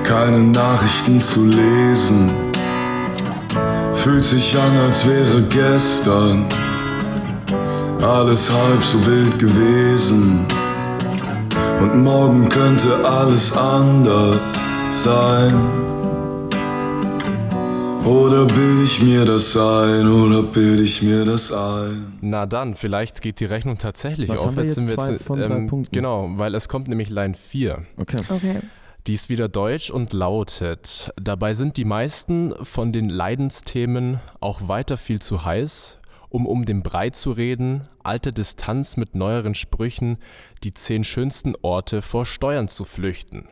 keine Nachrichten zu lesen. Fühlt sich an, als wäre gestern alles halb so wild gewesen. Und morgen könnte alles anders sein. Oder bild ich mir das ein, oder bild ich mir das ein? Na dann, vielleicht geht die Rechnung tatsächlich Was auf. haben wir jetzt? sind Zwei von drei Punkten. Genau, weil es kommt nämlich Line 4. Okay. Okay. Die ist wieder deutsch und lautet. Dabei sind die meisten von den Leidensthemen auch weiter viel zu heiß, um um den Brei zu reden, alte Distanz mit neueren Sprüchen, die zehn schönsten Orte vor Steuern zu flüchten.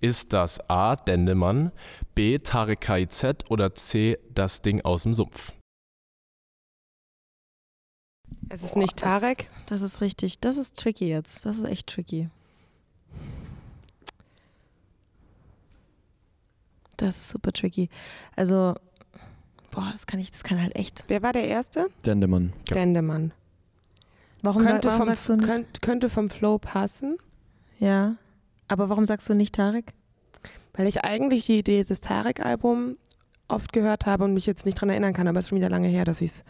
Ist das A. Dendemann, B. Tarek KIZ oder C. Das Ding aus dem Sumpf? Es ist nicht Tarek. Das, das ist richtig. Das ist tricky jetzt. Das ist echt tricky. Das ist super tricky. Also, boah, das kann ich, das kann halt echt. Wer war der Erste? Dendemann. Ja. Dendemann. Warum, Könnte, warum vom, sagst du nicht? könnt, könnte vom Flow passen, ja. Aber warum sagst du nicht Tarek? weil ich eigentlich die Idee des Tarek-Album oft gehört habe und mich jetzt nicht dran erinnern kann, aber es ist schon wieder lange her, dass ich es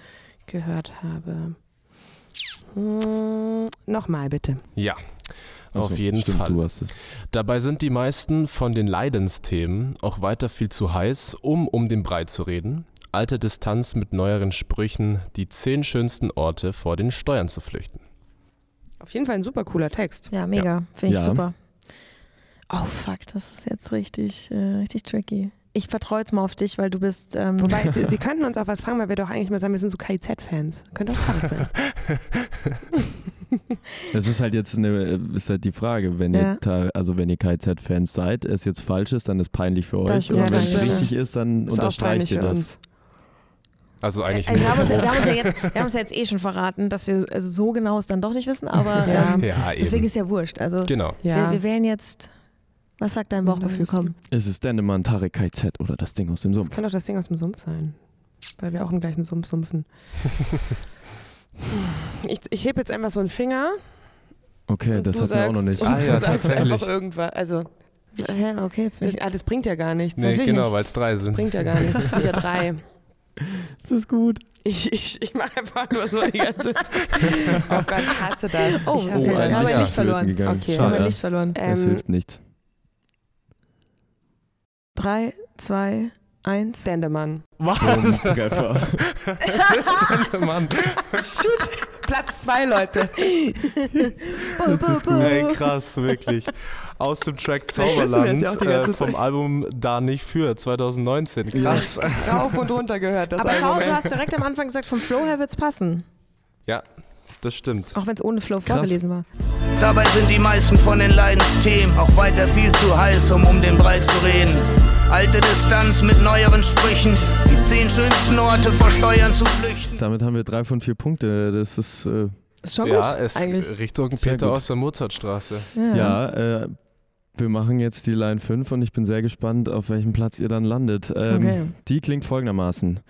gehört habe. Hm, Nochmal bitte. Ja, auf jeden stimmt, Fall. Du hast es. Dabei sind die meisten von den Leidensthemen auch weiter viel zu heiß, um um den Brei zu reden. Alte Distanz mit neueren Sprüchen, die zehn schönsten Orte vor den Steuern zu flüchten. Auf jeden Fall ein super cooler Text. Ja, mega. Finde ich Ja. super. Oh fuck, das ist jetzt richtig, äh, richtig tricky. Ich vertraue jetzt mal auf dich, weil du bist. Ähm, Wobei, [LAUGHS] Sie, Sie könnten uns auch was fragen, weil wir doch eigentlich mal sagen, wir sind so KIZ-Fans. Könnte auch Tarek sein. [LAUGHS] Das ist halt jetzt eine, ist halt die Frage, wenn Ja. ihr also wenn ihr KZ-Fans seid, es jetzt falsch ist, dann ist peinlich für Das euch. ist Und ja wenn es peinlich. richtig ist, dann Ist auch unterstreicht peinlich ihr für das. uns. Also eigentlich Äh, wir, haben uns, wir, haben uns ja [LAUGHS] jetzt, wir haben uns ja jetzt eh schon verraten, dass wir also so genau es dann doch nicht wissen, aber Ja. ähm, Ja, eben. deswegen ist ja wurscht. Also genau. Ja. wir, wir wählen jetzt. Was sagt dein Bauchgefühl? Komm. Ist es Dendemann, Tarek KZ oder das Ding aus dem Das Sumpf? kann doch das Ding aus dem Sumpf sein. Weil wir auch im gleichen Sumpf sumpfen. [LAUGHS] Ich, ich hebe jetzt einfach so einen Finger. Okay, das du hatten wir auch noch sagst- nicht. Und Ah, du ja, sagst tatsächlich. einfach irgendwas. Also, Hä, okay, jetzt bin ich. ah, das bringt ja gar nichts. Nee, genau, nicht. weil es drei Das sind. bringt ja gar nichts. Es sind ja drei. Ist das gut? Ich, ich, ich mache einfach nur so die ganze Zeit. [LAUGHS] Oh Gott, ich hasse das. Oh, ich oh, hasse da das. haben wir ja. Licht verloren. Gegangen. Okay. Haben Schade. wir Licht verloren. Das Ähm, hilft nichts. Drei, zwei, eins. Dendemann. Boom, Treffer. Mann, Platz zwei, Leute. [LAUGHS] Das ist gut. ey, krass, wirklich. Aus dem Track Zauberland ja äh, vom. Album Da nicht für 2019. Krass. [LAUGHS] Rauf und runter gehört, das Aber schau, Album. du hast direkt am Anfang gesagt, vom Flow her wird's passen. Ja, das stimmt. Auch wenn es ohne Flow Krass. vorgelesen war. Dabei sind die meisten von den Leidensthemen auch weiter viel zu heiß, um um den Brei zu reden. Alte Distanz mit neueren Sprüchen, die zehn schönsten Orte vor Steuern zu flüchten. Damit haben wir drei von vier Punkte. Das ist, äh, Ist schon ja, gut, es eigentlich. Richtung Peter aus der Mozartstraße. ja, äh, wir machen jetzt die Line 5 und ich bin sehr gespannt, auf welchem Platz ihr dann landet. Ähm, Okay. Die klingt folgendermaßen.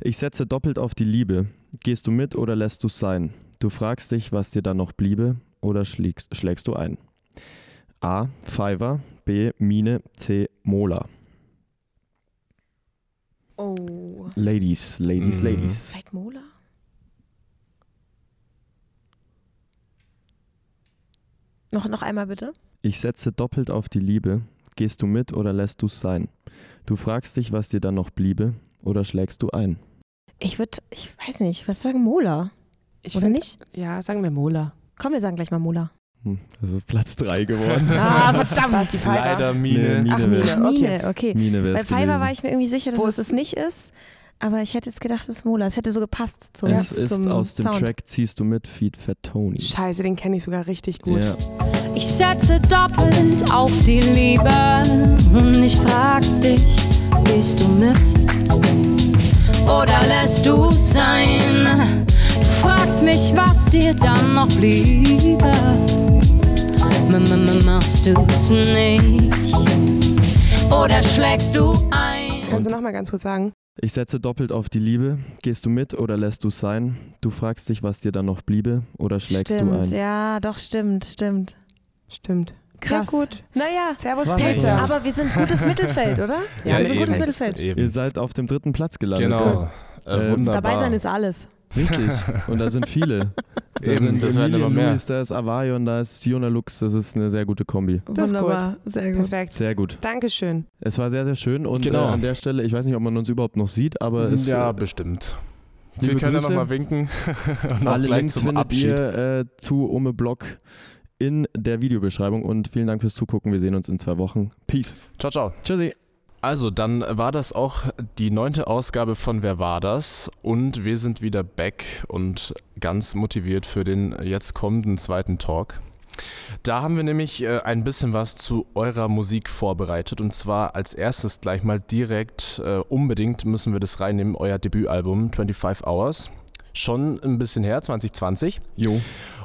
Ich setze doppelt auf die Liebe. Gehst du mit oder lässt du es sein? Du fragst dich, was dir dann noch bliebe oder schlägst, schlägst du ein? A. Fiverr, B. Mine, C. Mola. Oh. Ladies, Ladies, Mhm. Ladies. Vielleicht Mola? Noch, noch einmal bitte. Ich setze doppelt auf die Liebe. Gehst du mit oder lässt du es sein? Du fragst dich, was dir dann noch bliebe oder schlägst du ein? Ich würde, ich weiß nicht, was sagen Mola? Ich Oder find- nicht? Ja, sagen wir Mola. Komm, wir sagen gleich mal Mola. Hm, das ist Platz 3 geworden. Ah, [LAUGHS] Was verdammt. Leider Nee, Mine. Mine Ach, Mine. Okay. Mine, okay. Mine Bei Fiverr war ich mir irgendwie sicher, dass es ist- es nicht ist. Aber ich hätte jetzt gedacht, es ist Mola. Es hätte so gepasst zum, Es ist zum aus dem Sound. Track Ziehst du mit Feed Fat Tony. Scheiße, den kenne ich sogar richtig gut. Ja. Ich setze doppelt auf die Liebe und ich frag dich, gehst du mit oder lässt du sein? Du fragst mich, was dir dann noch bliebe. M -m -m Machst du's nicht oder schlägst du ein? Kannst du noch mal ganz kurz sagen? Ich setze doppelt auf die Liebe. Gehst du mit oder lässt du es sein? Du fragst dich, was dir dann noch bliebe oder schlägst stimmt, du ein? ja, doch, stimmt, stimmt. Stimmt. Krass. Ja, gut. Naja, Servus, Was Peter. aber wir sind gutes Mittelfeld, oder? Ja, wir sind eben. gutes Mittelfeld. Eben. Ihr seid auf dem dritten Platz gelandet. Genau. Äh, Äh, wunderbar. Dabei sein ist alles. Richtig. Und da sind viele. Da Eben, sind das Emilien immer mehr. Luis, da ist Avarion, da ist Fiona Lux. Das ist eine sehr gute Kombi. Das ist Wunderbar, sehr gut. Perfekt. Sehr gut. Dankeschön. Es war sehr, sehr schön und Genau. äh, an der Stelle, ich weiß nicht, ob man uns überhaupt noch sieht, aber es, ja, bestimmt. liebe Wir können ja Grüße. nochmal winken. [LAUGHS] Und auch alle gleich Links zum findet Abschied. ihr äh, zu Ome Blog in der Videobeschreibung und vielen Dank fürs Zugucken. Wir sehen uns in zwei Wochen. Peace. Ciao, ciao. Tschüssi. Also, dann war das auch die neunte Ausgabe von Wer war das? Und wir sind wieder back und ganz motiviert für den jetzt kommenden zweiten Talk. Da haben wir nämlich äh, ein bisschen was zu eurer Musik vorbereitet und zwar als erstes gleich mal direkt äh, unbedingt müssen wir das reinnehmen, euer Debütalbum 25 Hours. Schon ein bisschen her, 2020. Jo.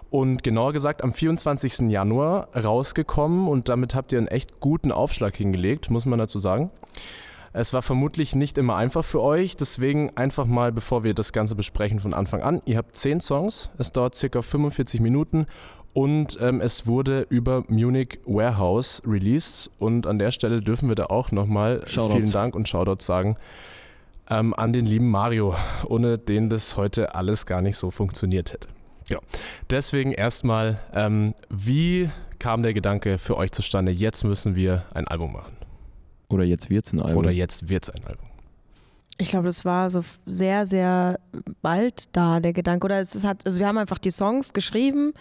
Und genauer gesagt am 24. Januar rausgekommen und damit habt ihr einen echt guten Aufschlag hingelegt, muss man dazu sagen. Es war vermutlich nicht immer einfach für euch, deswegen einfach mal, bevor wir das Ganze besprechen von Anfang an. Ihr habt 10 Songs, es dauert circa 45 Minuten und ähm, es wurde über Munich Warehouse released und an der Stelle dürfen wir da auch nochmal vielen Dank und Shoutouts sagen ähm, an den lieben Mario, ohne den das heute alles gar nicht so funktioniert hätte. Ja, deswegen erstmal, ähm, wie kam der Gedanke für euch zustande, jetzt müssen wir ein Album machen? Oder jetzt wird es ein Album. Oder jetzt wird es ein Album. Ich glaube, das war so sehr, sehr bald da, der Gedanke. Oder es hat, also wir haben einfach die Songs geschrieben,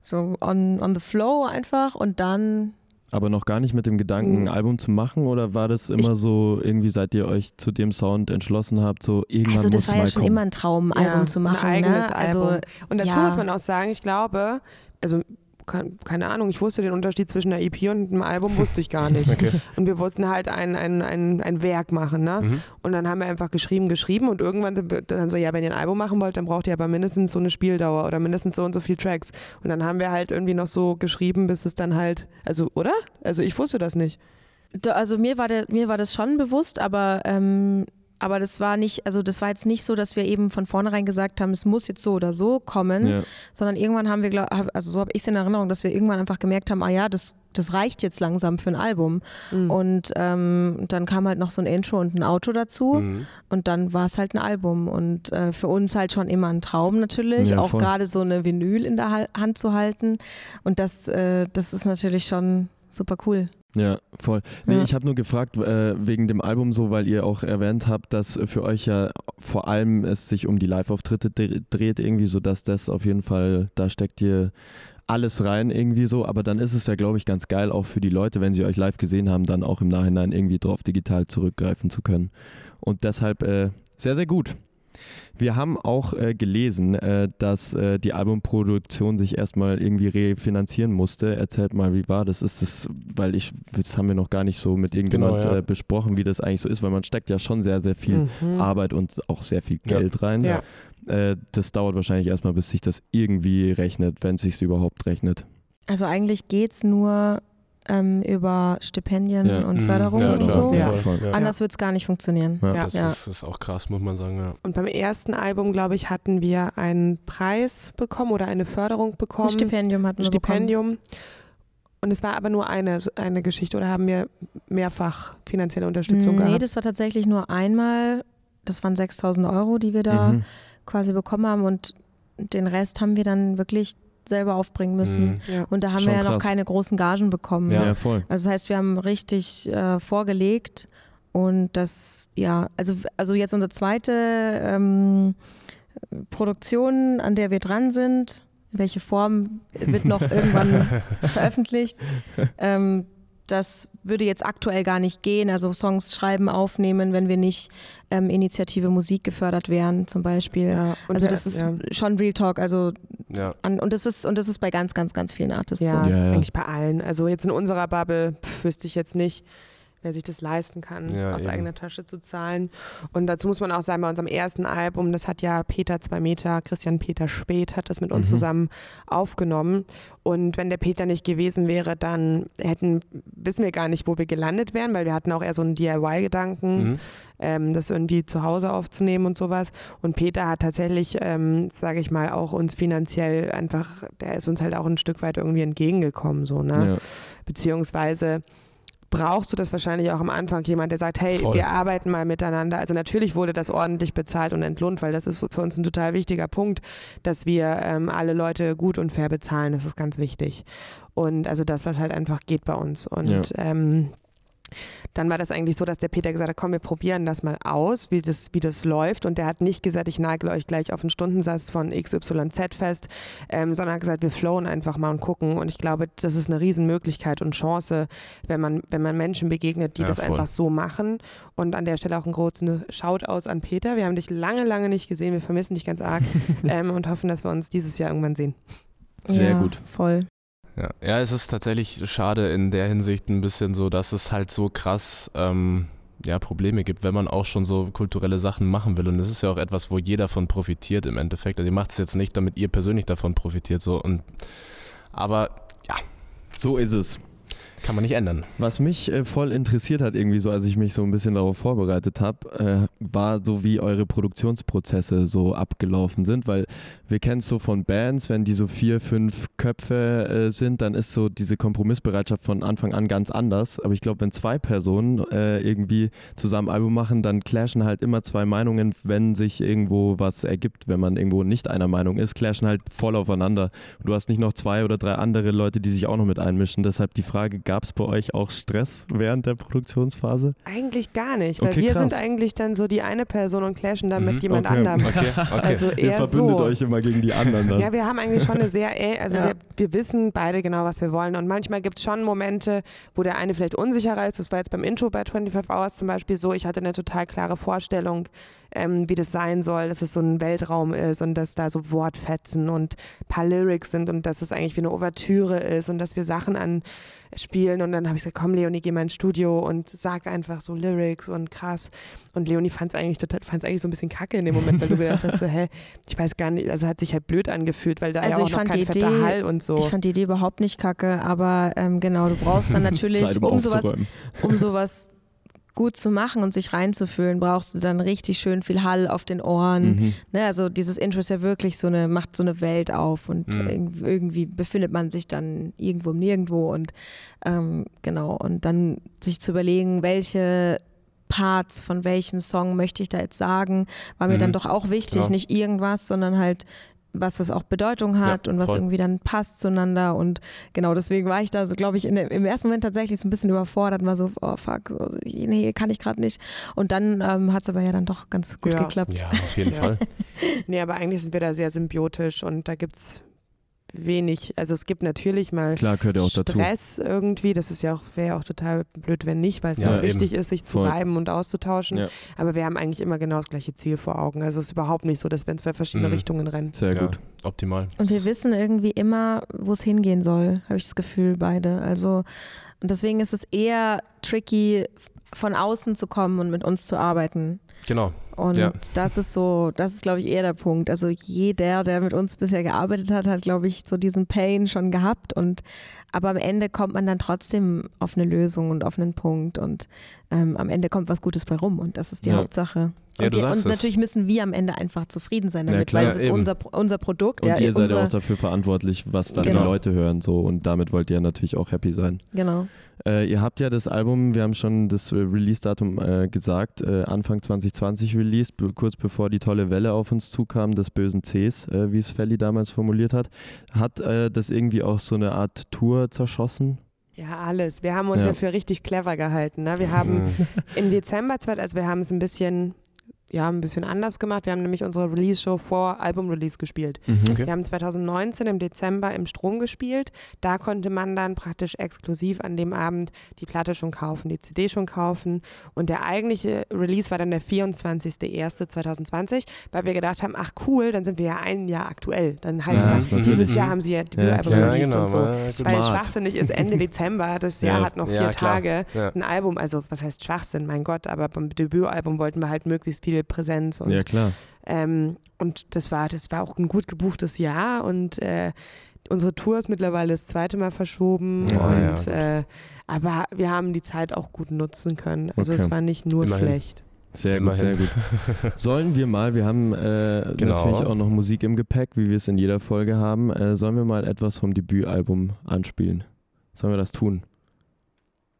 so on, on the flow einfach und dann. Aber noch gar nicht mit dem Gedanken, ein Album zu machen oder war das immer ich, so, irgendwie seit ihr euch zu dem Sound entschlossen habt, so irgendwann Also das war ja schon kommen. immer ein Traum, ein ja, Album zu machen. Ein eigenes ne? Album. Also, und dazu ja. muss man auch sagen, ich glaube, also keine Ahnung, ich wusste den Unterschied zwischen einer EP und einem Album, wusste ich gar [LAUGHS] nicht. Okay. Und wir wollten halt ein, ein, ein, ein Werk machen. Ne? Mhm. Und dann haben wir einfach geschrieben, geschrieben und irgendwann sind wir dann so, ja, wenn ihr ein Album machen wollt, dann braucht ihr aber mindestens so eine Spieldauer oder mindestens so und so viele Tracks. Und dann haben wir halt irgendwie noch so geschrieben, bis es dann halt, also, oder? Also ich wusste das nicht. Also mir war, der, mir war das schon bewusst, aber ähm, aber das war nicht, also das war jetzt nicht so, dass wir eben von vornherein gesagt haben, es muss jetzt so oder so kommen, ja. sondern irgendwann haben wir, glaub, also so habe ich es in Erinnerung, dass wir irgendwann einfach gemerkt haben, ah ja, das, das reicht jetzt langsam für ein Album. Mhm. Und ähm, dann kam halt noch so ein Intro und ein Auto dazu mhm. und dann war es halt ein Album und äh, für uns halt schon immer ein Traum natürlich, ja, auch gerade so eine Vinyl in der Hand zu halten und das, äh, das ist natürlich schon super cool. Ja, voll. Nee, ja. ich habe nur gefragt äh, wegen dem Album so, weil ihr auch erwähnt habt, dass für euch ja vor allem es sich um die Live-Auftritte dreht, irgendwie so, dass das auf jeden Fall, da steckt ihr alles rein irgendwie so, aber dann ist es ja, glaube ich, ganz geil auch für die Leute, wenn sie euch live gesehen haben, dann auch im Nachhinein irgendwie drauf digital zurückgreifen zu können. Und deshalb äh, sehr, sehr gut. Wir haben auch äh, gelesen, äh, dass äh, die Albumproduktion sich erstmal irgendwie refinanzieren musste. Erzählt mal, wie war das? Ist das, weil ich, das haben wir noch gar nicht so mit irgendjemand genau, ja. Äh, besprochen, wie das eigentlich so ist, weil man steckt ja schon sehr, sehr viel mhm. Arbeit und auch sehr viel Geld ja. rein. Ja. Äh, das dauert wahrscheinlich erstmal, bis sich das irgendwie rechnet, wenn es sich überhaupt rechnet. Also eigentlich geht es nur ähm, über Stipendien ja. und mhm. Förderungen ja, und so. Ja. Anders wird es gar nicht funktionieren. Das ist, ist, auch krass, muss man sagen. Und beim ersten Album, glaube ich, hatten wir einen Preis bekommen oder eine Förderung bekommen. Ein Stipendium hatten wir Stipendium. Bekommen. Und es war aber nur eine, eine Geschichte oder haben wir mehrfach finanzielle Unterstützung nee, gehabt? Nee, das war tatsächlich nur einmal. Das waren 6000 Euro, die wir da mhm. quasi bekommen haben. Und den Rest haben wir dann wirklich selber aufbringen müssen. Mhm. Ja. Und da haben Schon wir ja krass. noch keine großen Gagen bekommen. Ja, ja voll. Also das heißt, wir haben richtig äh, vorgelegt und das, ja, also, also jetzt unsere zweite ähm, Produktion, an der wir dran sind, in welche Form wird noch irgendwann [LAUGHS] veröffentlicht. Ähm, das würde jetzt aktuell gar nicht gehen. Also Songs schreiben, aufnehmen, wenn wir nicht ähm, Initiative Musik gefördert wären, zum Beispiel. Ja, also das ist ja. schon Real Talk. Also ja. an, und das ist und das ist bei ganz, ganz, ganz vielen Artists ja, so. Eigentlich bei allen. Also jetzt in unserer Bubble pf, wüsste ich jetzt nicht wer sich das leisten kann, ja, aus eben. eigener Tasche zu zahlen. Und dazu muss man auch sagen, bei unserem ersten Album, das hat ja Peter zwei Meter, Christian Peter Spät hat das mit uns mhm. zusammen aufgenommen. Und wenn der Peter nicht gewesen wäre, dann hätten, wissen wir gar nicht, wo wir gelandet wären, weil wir hatten auch eher so einen DIY-Gedanken, mhm. ähm, das irgendwie zu Hause aufzunehmen und sowas. Und Peter hat tatsächlich, ähm, sage ich mal, auch uns finanziell einfach, der ist uns halt auch ein Stück weit irgendwie entgegengekommen, so, ne? Ja. Beziehungsweise brauchst du das wahrscheinlich auch am Anfang jemand, der sagt, hey, Voll. wir arbeiten mal miteinander. Also natürlich wurde das ordentlich bezahlt und entlohnt, weil das ist für uns ein total wichtiger Punkt, dass wir ähm, alle Leute gut und fair bezahlen. Das ist ganz wichtig. Und also das, was halt einfach geht bei uns. Und ja. ähm, dann war das eigentlich so, dass der Peter gesagt hat, komm, wir probieren das mal aus, wie das, wie das läuft. Und der hat nicht gesagt, ich nagel euch gleich auf den Stundensatz von XYZ fest, ähm, sondern hat gesagt, wir flowen einfach mal und gucken. Und ich glaube, das ist eine Riesenmöglichkeit und Chance, wenn man, wenn man Menschen begegnet, die ja, das voll. einfach so machen. Und an der Stelle auch ein großen Shoutout an Peter. Wir haben dich lange, lange nicht gesehen. Wir vermissen dich ganz arg [LAUGHS] ähm, und hoffen, dass wir uns dieses Jahr irgendwann sehen. Sehr ja, gut. Voll. Ja. ja, es ist tatsächlich schade in der Hinsicht ein bisschen so, dass es halt so krass ähm, ja, Probleme gibt, wenn man auch schon so kulturelle Sachen machen will. Und es ist ja auch etwas, wo jeder von profitiert im Endeffekt. Also ihr macht es jetzt nicht, damit ihr persönlich davon profitiert. So. Und, aber ja. So ist es. Kann man nicht ändern. Was mich äh, voll interessiert hat, irgendwie so, als ich mich so ein bisschen darauf vorbereitet habe, äh, war so, wie eure Produktionsprozesse so abgelaufen sind, weil wir kennen es so von Bands, wenn die so vier, fünf Köpfe äh, sind, dann ist so diese Kompromissbereitschaft von Anfang an ganz anders. Aber ich glaube, wenn zwei Personen äh, irgendwie zusammen ein Album machen, dann clashen halt immer zwei Meinungen, wenn sich irgendwo was ergibt. Wenn man irgendwo nicht einer Meinung ist, clashen halt voll aufeinander. Und du hast nicht noch zwei oder drei andere Leute, die sich auch noch mit einmischen. Deshalb die Frage, Gab es bei euch auch Stress während der Produktionsphase? Eigentlich gar nicht, weil okay, wir krass. sind eigentlich dann so die eine Person und clashen dann mhm. mit jemand okay. anderem. Okay. [LAUGHS] Also eher Ihr verbündet so. euch immer gegen die anderen dann. Ja, wir haben eigentlich schon eine sehr, also ja. wir, wir, wissen beide genau, was wir wollen und manchmal gibt es schon Momente, wo der eine vielleicht unsicherer ist. Das war jetzt beim Intro bei 25 Hours zum Beispiel so. Ich hatte eine total klare Vorstellung, ähm, wie das sein soll, dass es so ein Weltraum ist und dass da so Wortfetzen und ein paar Lyrics sind und dass es eigentlich wie eine Ouvertüre ist und dass wir Sachen anspielen. Und dann habe ich gesagt, komm Leonie, geh mal ins Studio und sag einfach so Lyrics und krass. Und Leonie fand es eigentlich total, eigentlich so ein bisschen kacke in dem Moment, weil du gedacht hast, so, hä, ich weiß gar nicht, also hat sich halt blöd angefühlt, weil da also ja auch noch kein Idee, fetter Hall und so. Ich fand die Idee überhaupt nicht kacke, aber ähm, genau, du brauchst dann [LAUGHS] natürlich, um sowas, um sowas gut zu machen und sich reinzufühlen, brauchst du dann richtig schön viel Hall auf den Ohren. Mhm. Ne, also dieses Intro ist ja wirklich so eine, macht so eine Welt auf und mhm. irgendwie befindet man sich dann irgendwo im Nirgendwo und ähm, genau, und dann sich zu überlegen, welche Parts von welchem Song möchte ich da jetzt sagen, war mir mhm. dann doch auch wichtig, ja. nicht irgendwas, sondern halt was, was auch Bedeutung hat ja, und was voll. irgendwie dann passt zueinander. Und genau deswegen war ich da so, glaube ich, in, im ersten Moment tatsächlich so ein bisschen überfordert und war so, oh fuck, so, nee, kann ich gerade nicht. Und dann ähm, hat es aber ja dann doch ganz gut ja. geklappt. Ja, auf jeden Fall. [LAUGHS] nee, aber eigentlich sind wir da sehr symbiotisch und da gibt es wenig, also es gibt natürlich mal Klar, Stress dazu. irgendwie, das ist ja auch, wäre ja auch total blöd, wenn nicht, weil es ja, wichtig ist, sich zu Voll. reiben und auszutauschen. Ja. Aber wir haben eigentlich immer genau das gleiche Ziel vor Augen. Also es ist überhaupt nicht so, dass wir in zwei verschiedene mhm. Richtungen rennen. Sehr gut. Ja, optimal. Und wir wissen irgendwie immer, wo es hingehen soll, habe ich das Gefühl, beide. Also und deswegen ist es eher tricky, von außen zu kommen und mit uns zu arbeiten. Genau. Und ja. das ist so, das ist, glaube ich, eher der Punkt. Also jeder, der mit uns bisher gearbeitet hat, hat, glaube ich, so diesen Pain schon gehabt. Und aber am Ende kommt man dann trotzdem auf eine Lösung und auf einen Punkt. Und ähm, am Ende kommt was Gutes bei rum. Und das ist die ja. Hauptsache. Ja, und, die, und natürlich müssen wir am Ende einfach zufrieden sein damit, weil es ist unser, unser Produkt. Und ihr seid unser, auch dafür verantwortlich, was dann genau. die Leute hören. So. Und damit wollt ihr natürlich auch happy sein. Genau. Äh, ihr habt ja das Album, wir haben schon das Release-Datum äh, gesagt, äh, Anfang 2020 released, kurz bevor die tolle Welle auf uns zukam, des bösen Cs, äh, wie es Felly damals formuliert hat. Hat äh, das irgendwie auch so eine Art Tour zerschossen? Ja, alles. Wir haben uns ja, ja für richtig clever gehalten. Ne? Wir haben [LAUGHS] im Dezember, also wir haben es ein bisschen ja, ein bisschen anders gemacht. Wir haben nämlich unsere Release-Show vor Album-Release gespielt. Mhm. Okay. Wir haben 2019 im Dezember im Strom gespielt. Da konnte man dann praktisch exklusiv an dem Abend die Platte schon kaufen, die CD schon kaufen. Und der eigentliche Release war dann der 24.01.2020, weil wir gedacht haben, ach cool, dann sind wir ja ein Jahr aktuell. Dann heißt ja, man, dieses Jahr haben sie ja Debütalbum ja, released genau, und so. Weil es schwachsinnig ist, Ende [LAUGHS] Dezember, das Jahr hat noch vier Tage, ein Album. Also was heißt Schwachsinn, mein Gott, aber beim Debütalbum wollten wir halt möglichst viel Präsenz. Und, ja, klar. Ähm, und das war, das war auch ein gut gebuchtes Jahr und äh, unsere Tour ist mittlerweile das zweite Mal verschoben. Oh, und, ja, äh, aber wir haben die Zeit auch gut nutzen können. Also okay. es war nicht nur Immerhin. schlecht. Sehr Immerhin. gut, sehr gut. [LAUGHS] Sollen wir mal, wir haben äh, genau. natürlich auch noch Musik im Gepäck, wie wir es in jeder Folge haben. Äh, sollen wir mal etwas vom Debütalbum anspielen? Sollen wir das tun?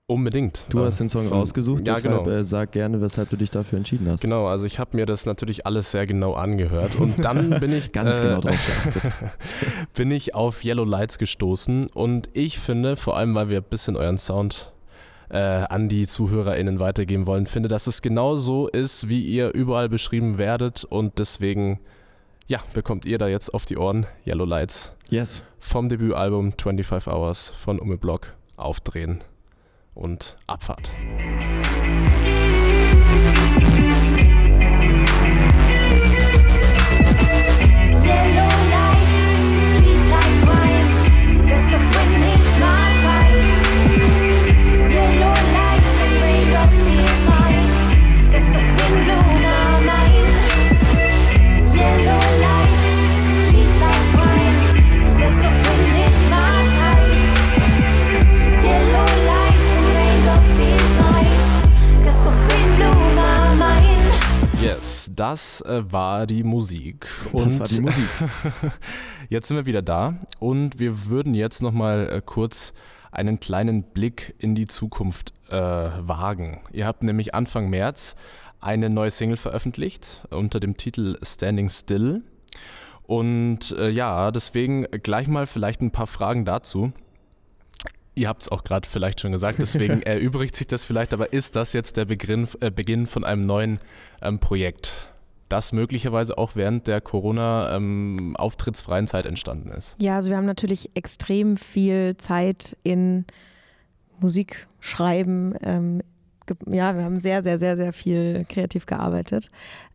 Unbedingt. Du hast den Song Von, rausgesucht, ja, deshalb genau. äh, sag gerne, weshalb du dich dafür entschieden hast. Genau, also ich habe mir das natürlich alles sehr genau angehört und dann [LAUGHS] bin ich ganz äh, genau drauf geachtet. [LAUGHS] bin ich auf Yellow Lights gestoßen und ich finde, vor allem weil wir ein bisschen euren Sound äh, an die ZuhörerInnen weitergeben wollen, finde, dass es genau so ist, wie ihr überall beschrieben werdet und deswegen, ja, bekommt ihr da jetzt auf die Ohren Yellow Lights. Yes. Vom Debütalbum 25 Hours von Ume Block aufdrehen und Abfahrt. Das äh, war die Musik. Und das war die Musik. [LAUGHS] jetzt sind wir wieder da und wir würden jetzt nochmal äh, kurz einen kleinen Blick in die Zukunft äh, wagen. Ihr habt nämlich Anfang März eine neue Single veröffentlicht unter dem Titel Standing Still. Und äh, ja, deswegen gleich mal vielleicht ein paar Fragen dazu. Ihr habt es auch gerade vielleicht schon gesagt, deswegen [LAUGHS] erübrigt sich das vielleicht, aber ist das jetzt der Beginn, äh, Beginn von einem neuen ähm, Projekt, das möglicherweise auch während der Corona-auftrittsfreien ähm, Zeit entstanden ist? Ja, also wir haben natürlich extrem viel Zeit in Musik schreiben, ähm, ja, wir haben sehr, sehr, sehr, sehr viel kreativ gearbeitet.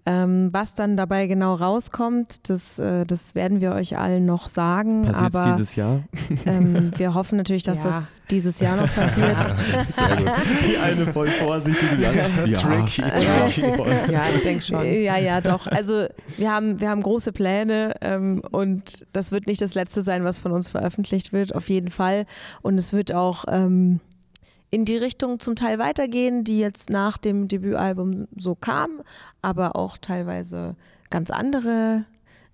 Ähm, was dann dabei genau rauskommt, das, äh, das werden wir euch allen noch sagen. Passiert aber dieses Jahr? Ähm, wir hoffen natürlich, dass ja. das dieses Jahr noch passiert. [LAUGHS] sehr gut. Die eine voll vorsichtige ja. Tricky, tricky. Ja, ich [LAUGHS] denke schon. Ja, ja, doch. Also wir haben, wir haben große Pläne ähm, und das wird nicht das letzte sein, was von uns veröffentlicht wird, auf jeden Fall. Und es wird auch ähm, in die Richtung zum Teil weitergehen, die jetzt nach dem Debütalbum so kam, aber auch teilweise ganz andere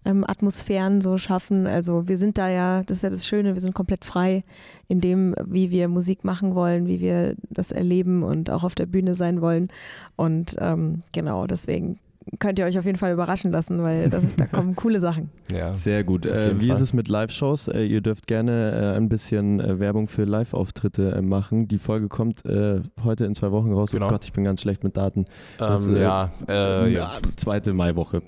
ähm, Atmosphären so schaffen. Also wir sind da ja, das ist ja das Schöne, wir sind komplett frei in dem, wie wir Musik machen wollen, wie wir das erleben und auch auf der Bühne sein wollen. Und ähm, genau, deswegen könnt ihr euch auf jeden Fall überraschen lassen, weil das, da kommen [LAUGHS] coole Sachen. Ja, sehr gut. Äh, wie Fall. ist es mit Live-Shows? Äh, ihr dürft gerne äh, ein bisschen äh, Werbung für Live-Auftritte äh, machen. Die Folge kommt äh, heute in zwei Wochen raus. Oh genau. Oh Gott, ich bin ganz schlecht mit Daten. Das, ähm, ja, ja, zweite Maiwoche,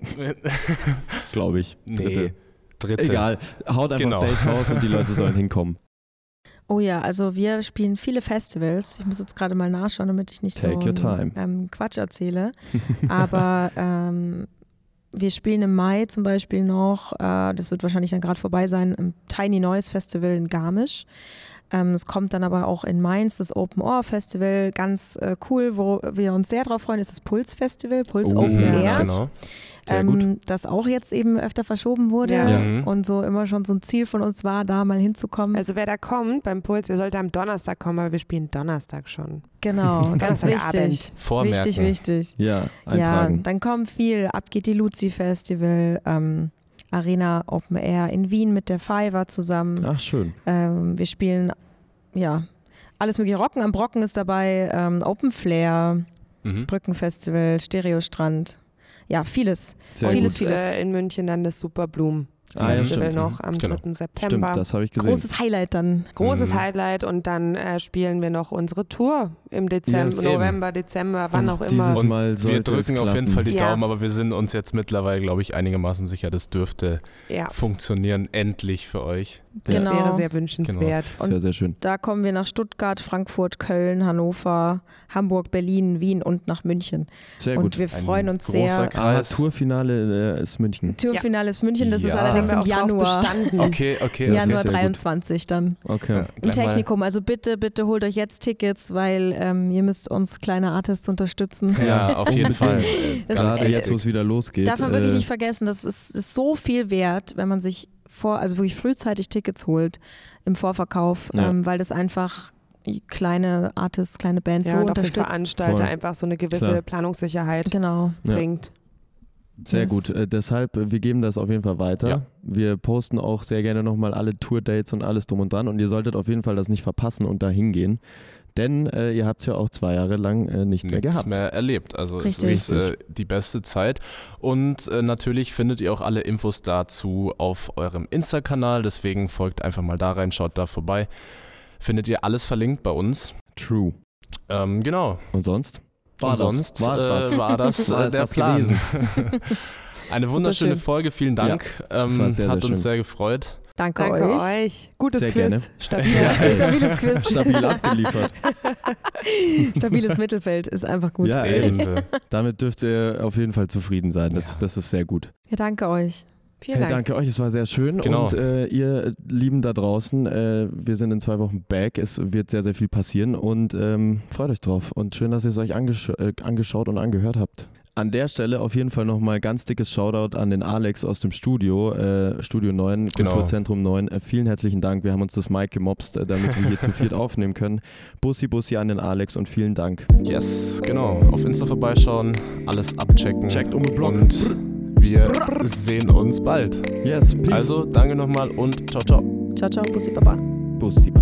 [LAUGHS] glaube ich. Dritte. Nee. Dritte. Egal, haut einfach genau. Dates raus und die Leute sollen hinkommen. [LAUGHS] Oh ja, also wir spielen viele Festivals. Ich muss jetzt gerade mal nachschauen, damit ich nicht Take so ähm, Quatsch erzähle. Aber [LAUGHS] ähm, wir spielen im Mai zum Beispiel noch, äh, das wird wahrscheinlich dann gerade vorbei sein, im Tiny Noise Festival in Garmisch. Ähm, es kommt dann aber auch in Mainz das Open Ohr Festival, ganz äh, cool, wo wir uns sehr drauf freuen, ist das Puls Festival, Puls oh, Open ja, Air. Genau ähm, das auch jetzt eben öfter verschoben wurde ja. Mhm. und so immer schon so ein Ziel von uns war, da mal hinzukommen. Also wer da kommt beim Puls, der sollte am Donnerstag kommen, weil wir spielen Donnerstag schon. Genau, [LAUGHS] ganz wichtig. Vormerken. Wichtig, wichtig. Ja, eintragen. ja, dann kommt viel. Ab geht die Luzi Festival. Ähm, Arena Open Air in Wien mit der Fiverr zusammen. Ach, schön. Ähm, wir spielen, ja, alles mögliche. Rocken am Brocken ist dabei, ähm, Open Flair, mhm. Brückenfestival, Stereostrand ja, vieles. Sehr vieles, gut. vieles. Äh, in München dann das Superblumen. Ah, ja, Festival stimmt, noch am genau. 3. September. Stimmt, das habe ich gesehen. Großes Highlight dann. Großes mhm. Highlight und dann äh, spielen wir noch unsere Tour im Dezember, yes. November, Dezember, wann auch immer. Dieses Mal wir drücken auf jeden Fall die ja. Daumen, aber wir sind uns jetzt mittlerweile, glaube ich, einigermaßen sicher, das dürfte ja. funktionieren, endlich für euch. Das genau. wäre sehr wünschenswert. Genau. Das wäre sehr schön. Da kommen wir nach Stuttgart, Frankfurt, Köln, Hannover, Hamburg, Berlin, Wien und nach München. Sehr gut. Und wir freuen uns sehr. Ah, Tourfinale äh, ist München. Tourfinale ist München, das ist allerdings im Januar bestanden. Okay, okay. Januar 23 dann. Okay. Im Technikum. Also bitte, bitte holt euch jetzt Tickets, weil ähm, ihr müsst uns kleine Artists unterstützen. Ja, auf jeden [LAUGHS] Fall. Gerade jetzt, wo es wieder losgeht. Darf man wirklich äh, nicht vergessen, das ist, ist so viel wert, wenn man sich vor, also wirklich frühzeitig Tickets holt im Vorverkauf, ja. ähm, weil das einfach kleine Artists, kleine Bands ja, so unterstützt. Für Veranstalter Voll. einfach so eine gewisse Klar. Planungssicherheit genau. bringt. Ja. Sehr yes. gut. Äh, deshalb, äh, wir geben das auf jeden Fall weiter. Ja. Wir posten auch sehr gerne nochmal alle Tour-Dates und alles drum und dran. Und ihr solltet auf jeden Fall das nicht verpassen und da hingehen. Denn äh, ihr habt es ja auch zwei Jahre lang äh, nicht mehr gehabt. mehr erlebt. Also Richtig. es ist äh, die beste Zeit. Und äh, natürlich findet ihr auch alle Infos dazu auf eurem Insta-Kanal. Deswegen folgt einfach mal da rein, schaut da vorbei. Findet ihr alles verlinkt bei uns. True. Ähm, genau. Und sonst? War Und das, sonst war, das? [LAUGHS] Äh, war das, war der das Plan. Gewesen. [LAUGHS] Eine wunderschöne Folge, vielen Dank. Ja, ähm, sehr, hat sehr uns sehr gefreut. Danke, Danke euch. euch. Gutes Sehr Quiz. Stabiles, [LAUGHS] ja. Stabiles Quiz. Stabil abgeliefert. [LAUGHS] Stabiles Mittelfeld ist einfach gut. Ja, eben. Damit dürft ihr auf jeden Fall zufrieden sein. Das, ja. das ist sehr gut. Ja, danke euch. Vielen hey, Dank. Danke euch, es war sehr schön. Genau. Und äh, ihr Lieben da draußen, äh, wir sind in zwei Wochen back. Es wird sehr, sehr viel passieren und ähm, freut euch drauf. Und schön, dass ihr es euch angesch äh, angeschaut und angehört habt. An der Stelle auf jeden Fall nochmal ganz dickes Shoutout an den Alex aus dem Studio, äh, Studio 9, genau. Kulturzentrum 9. Äh, vielen herzlichen Dank. Wir haben uns das Mic gemobst, äh, damit wir hier zu viert [LAUGHS] aufnehmen können. Bussi Bussi an den Alex und vielen Dank. Yes, genau. Auf Insta vorbeischauen, alles abchecken. Checkt um den Blog. Und wir sehen uns bald. Yes, peace. Also danke nochmal und ciao, ciao. Ciao, ciao, Bussi Baba. Bussi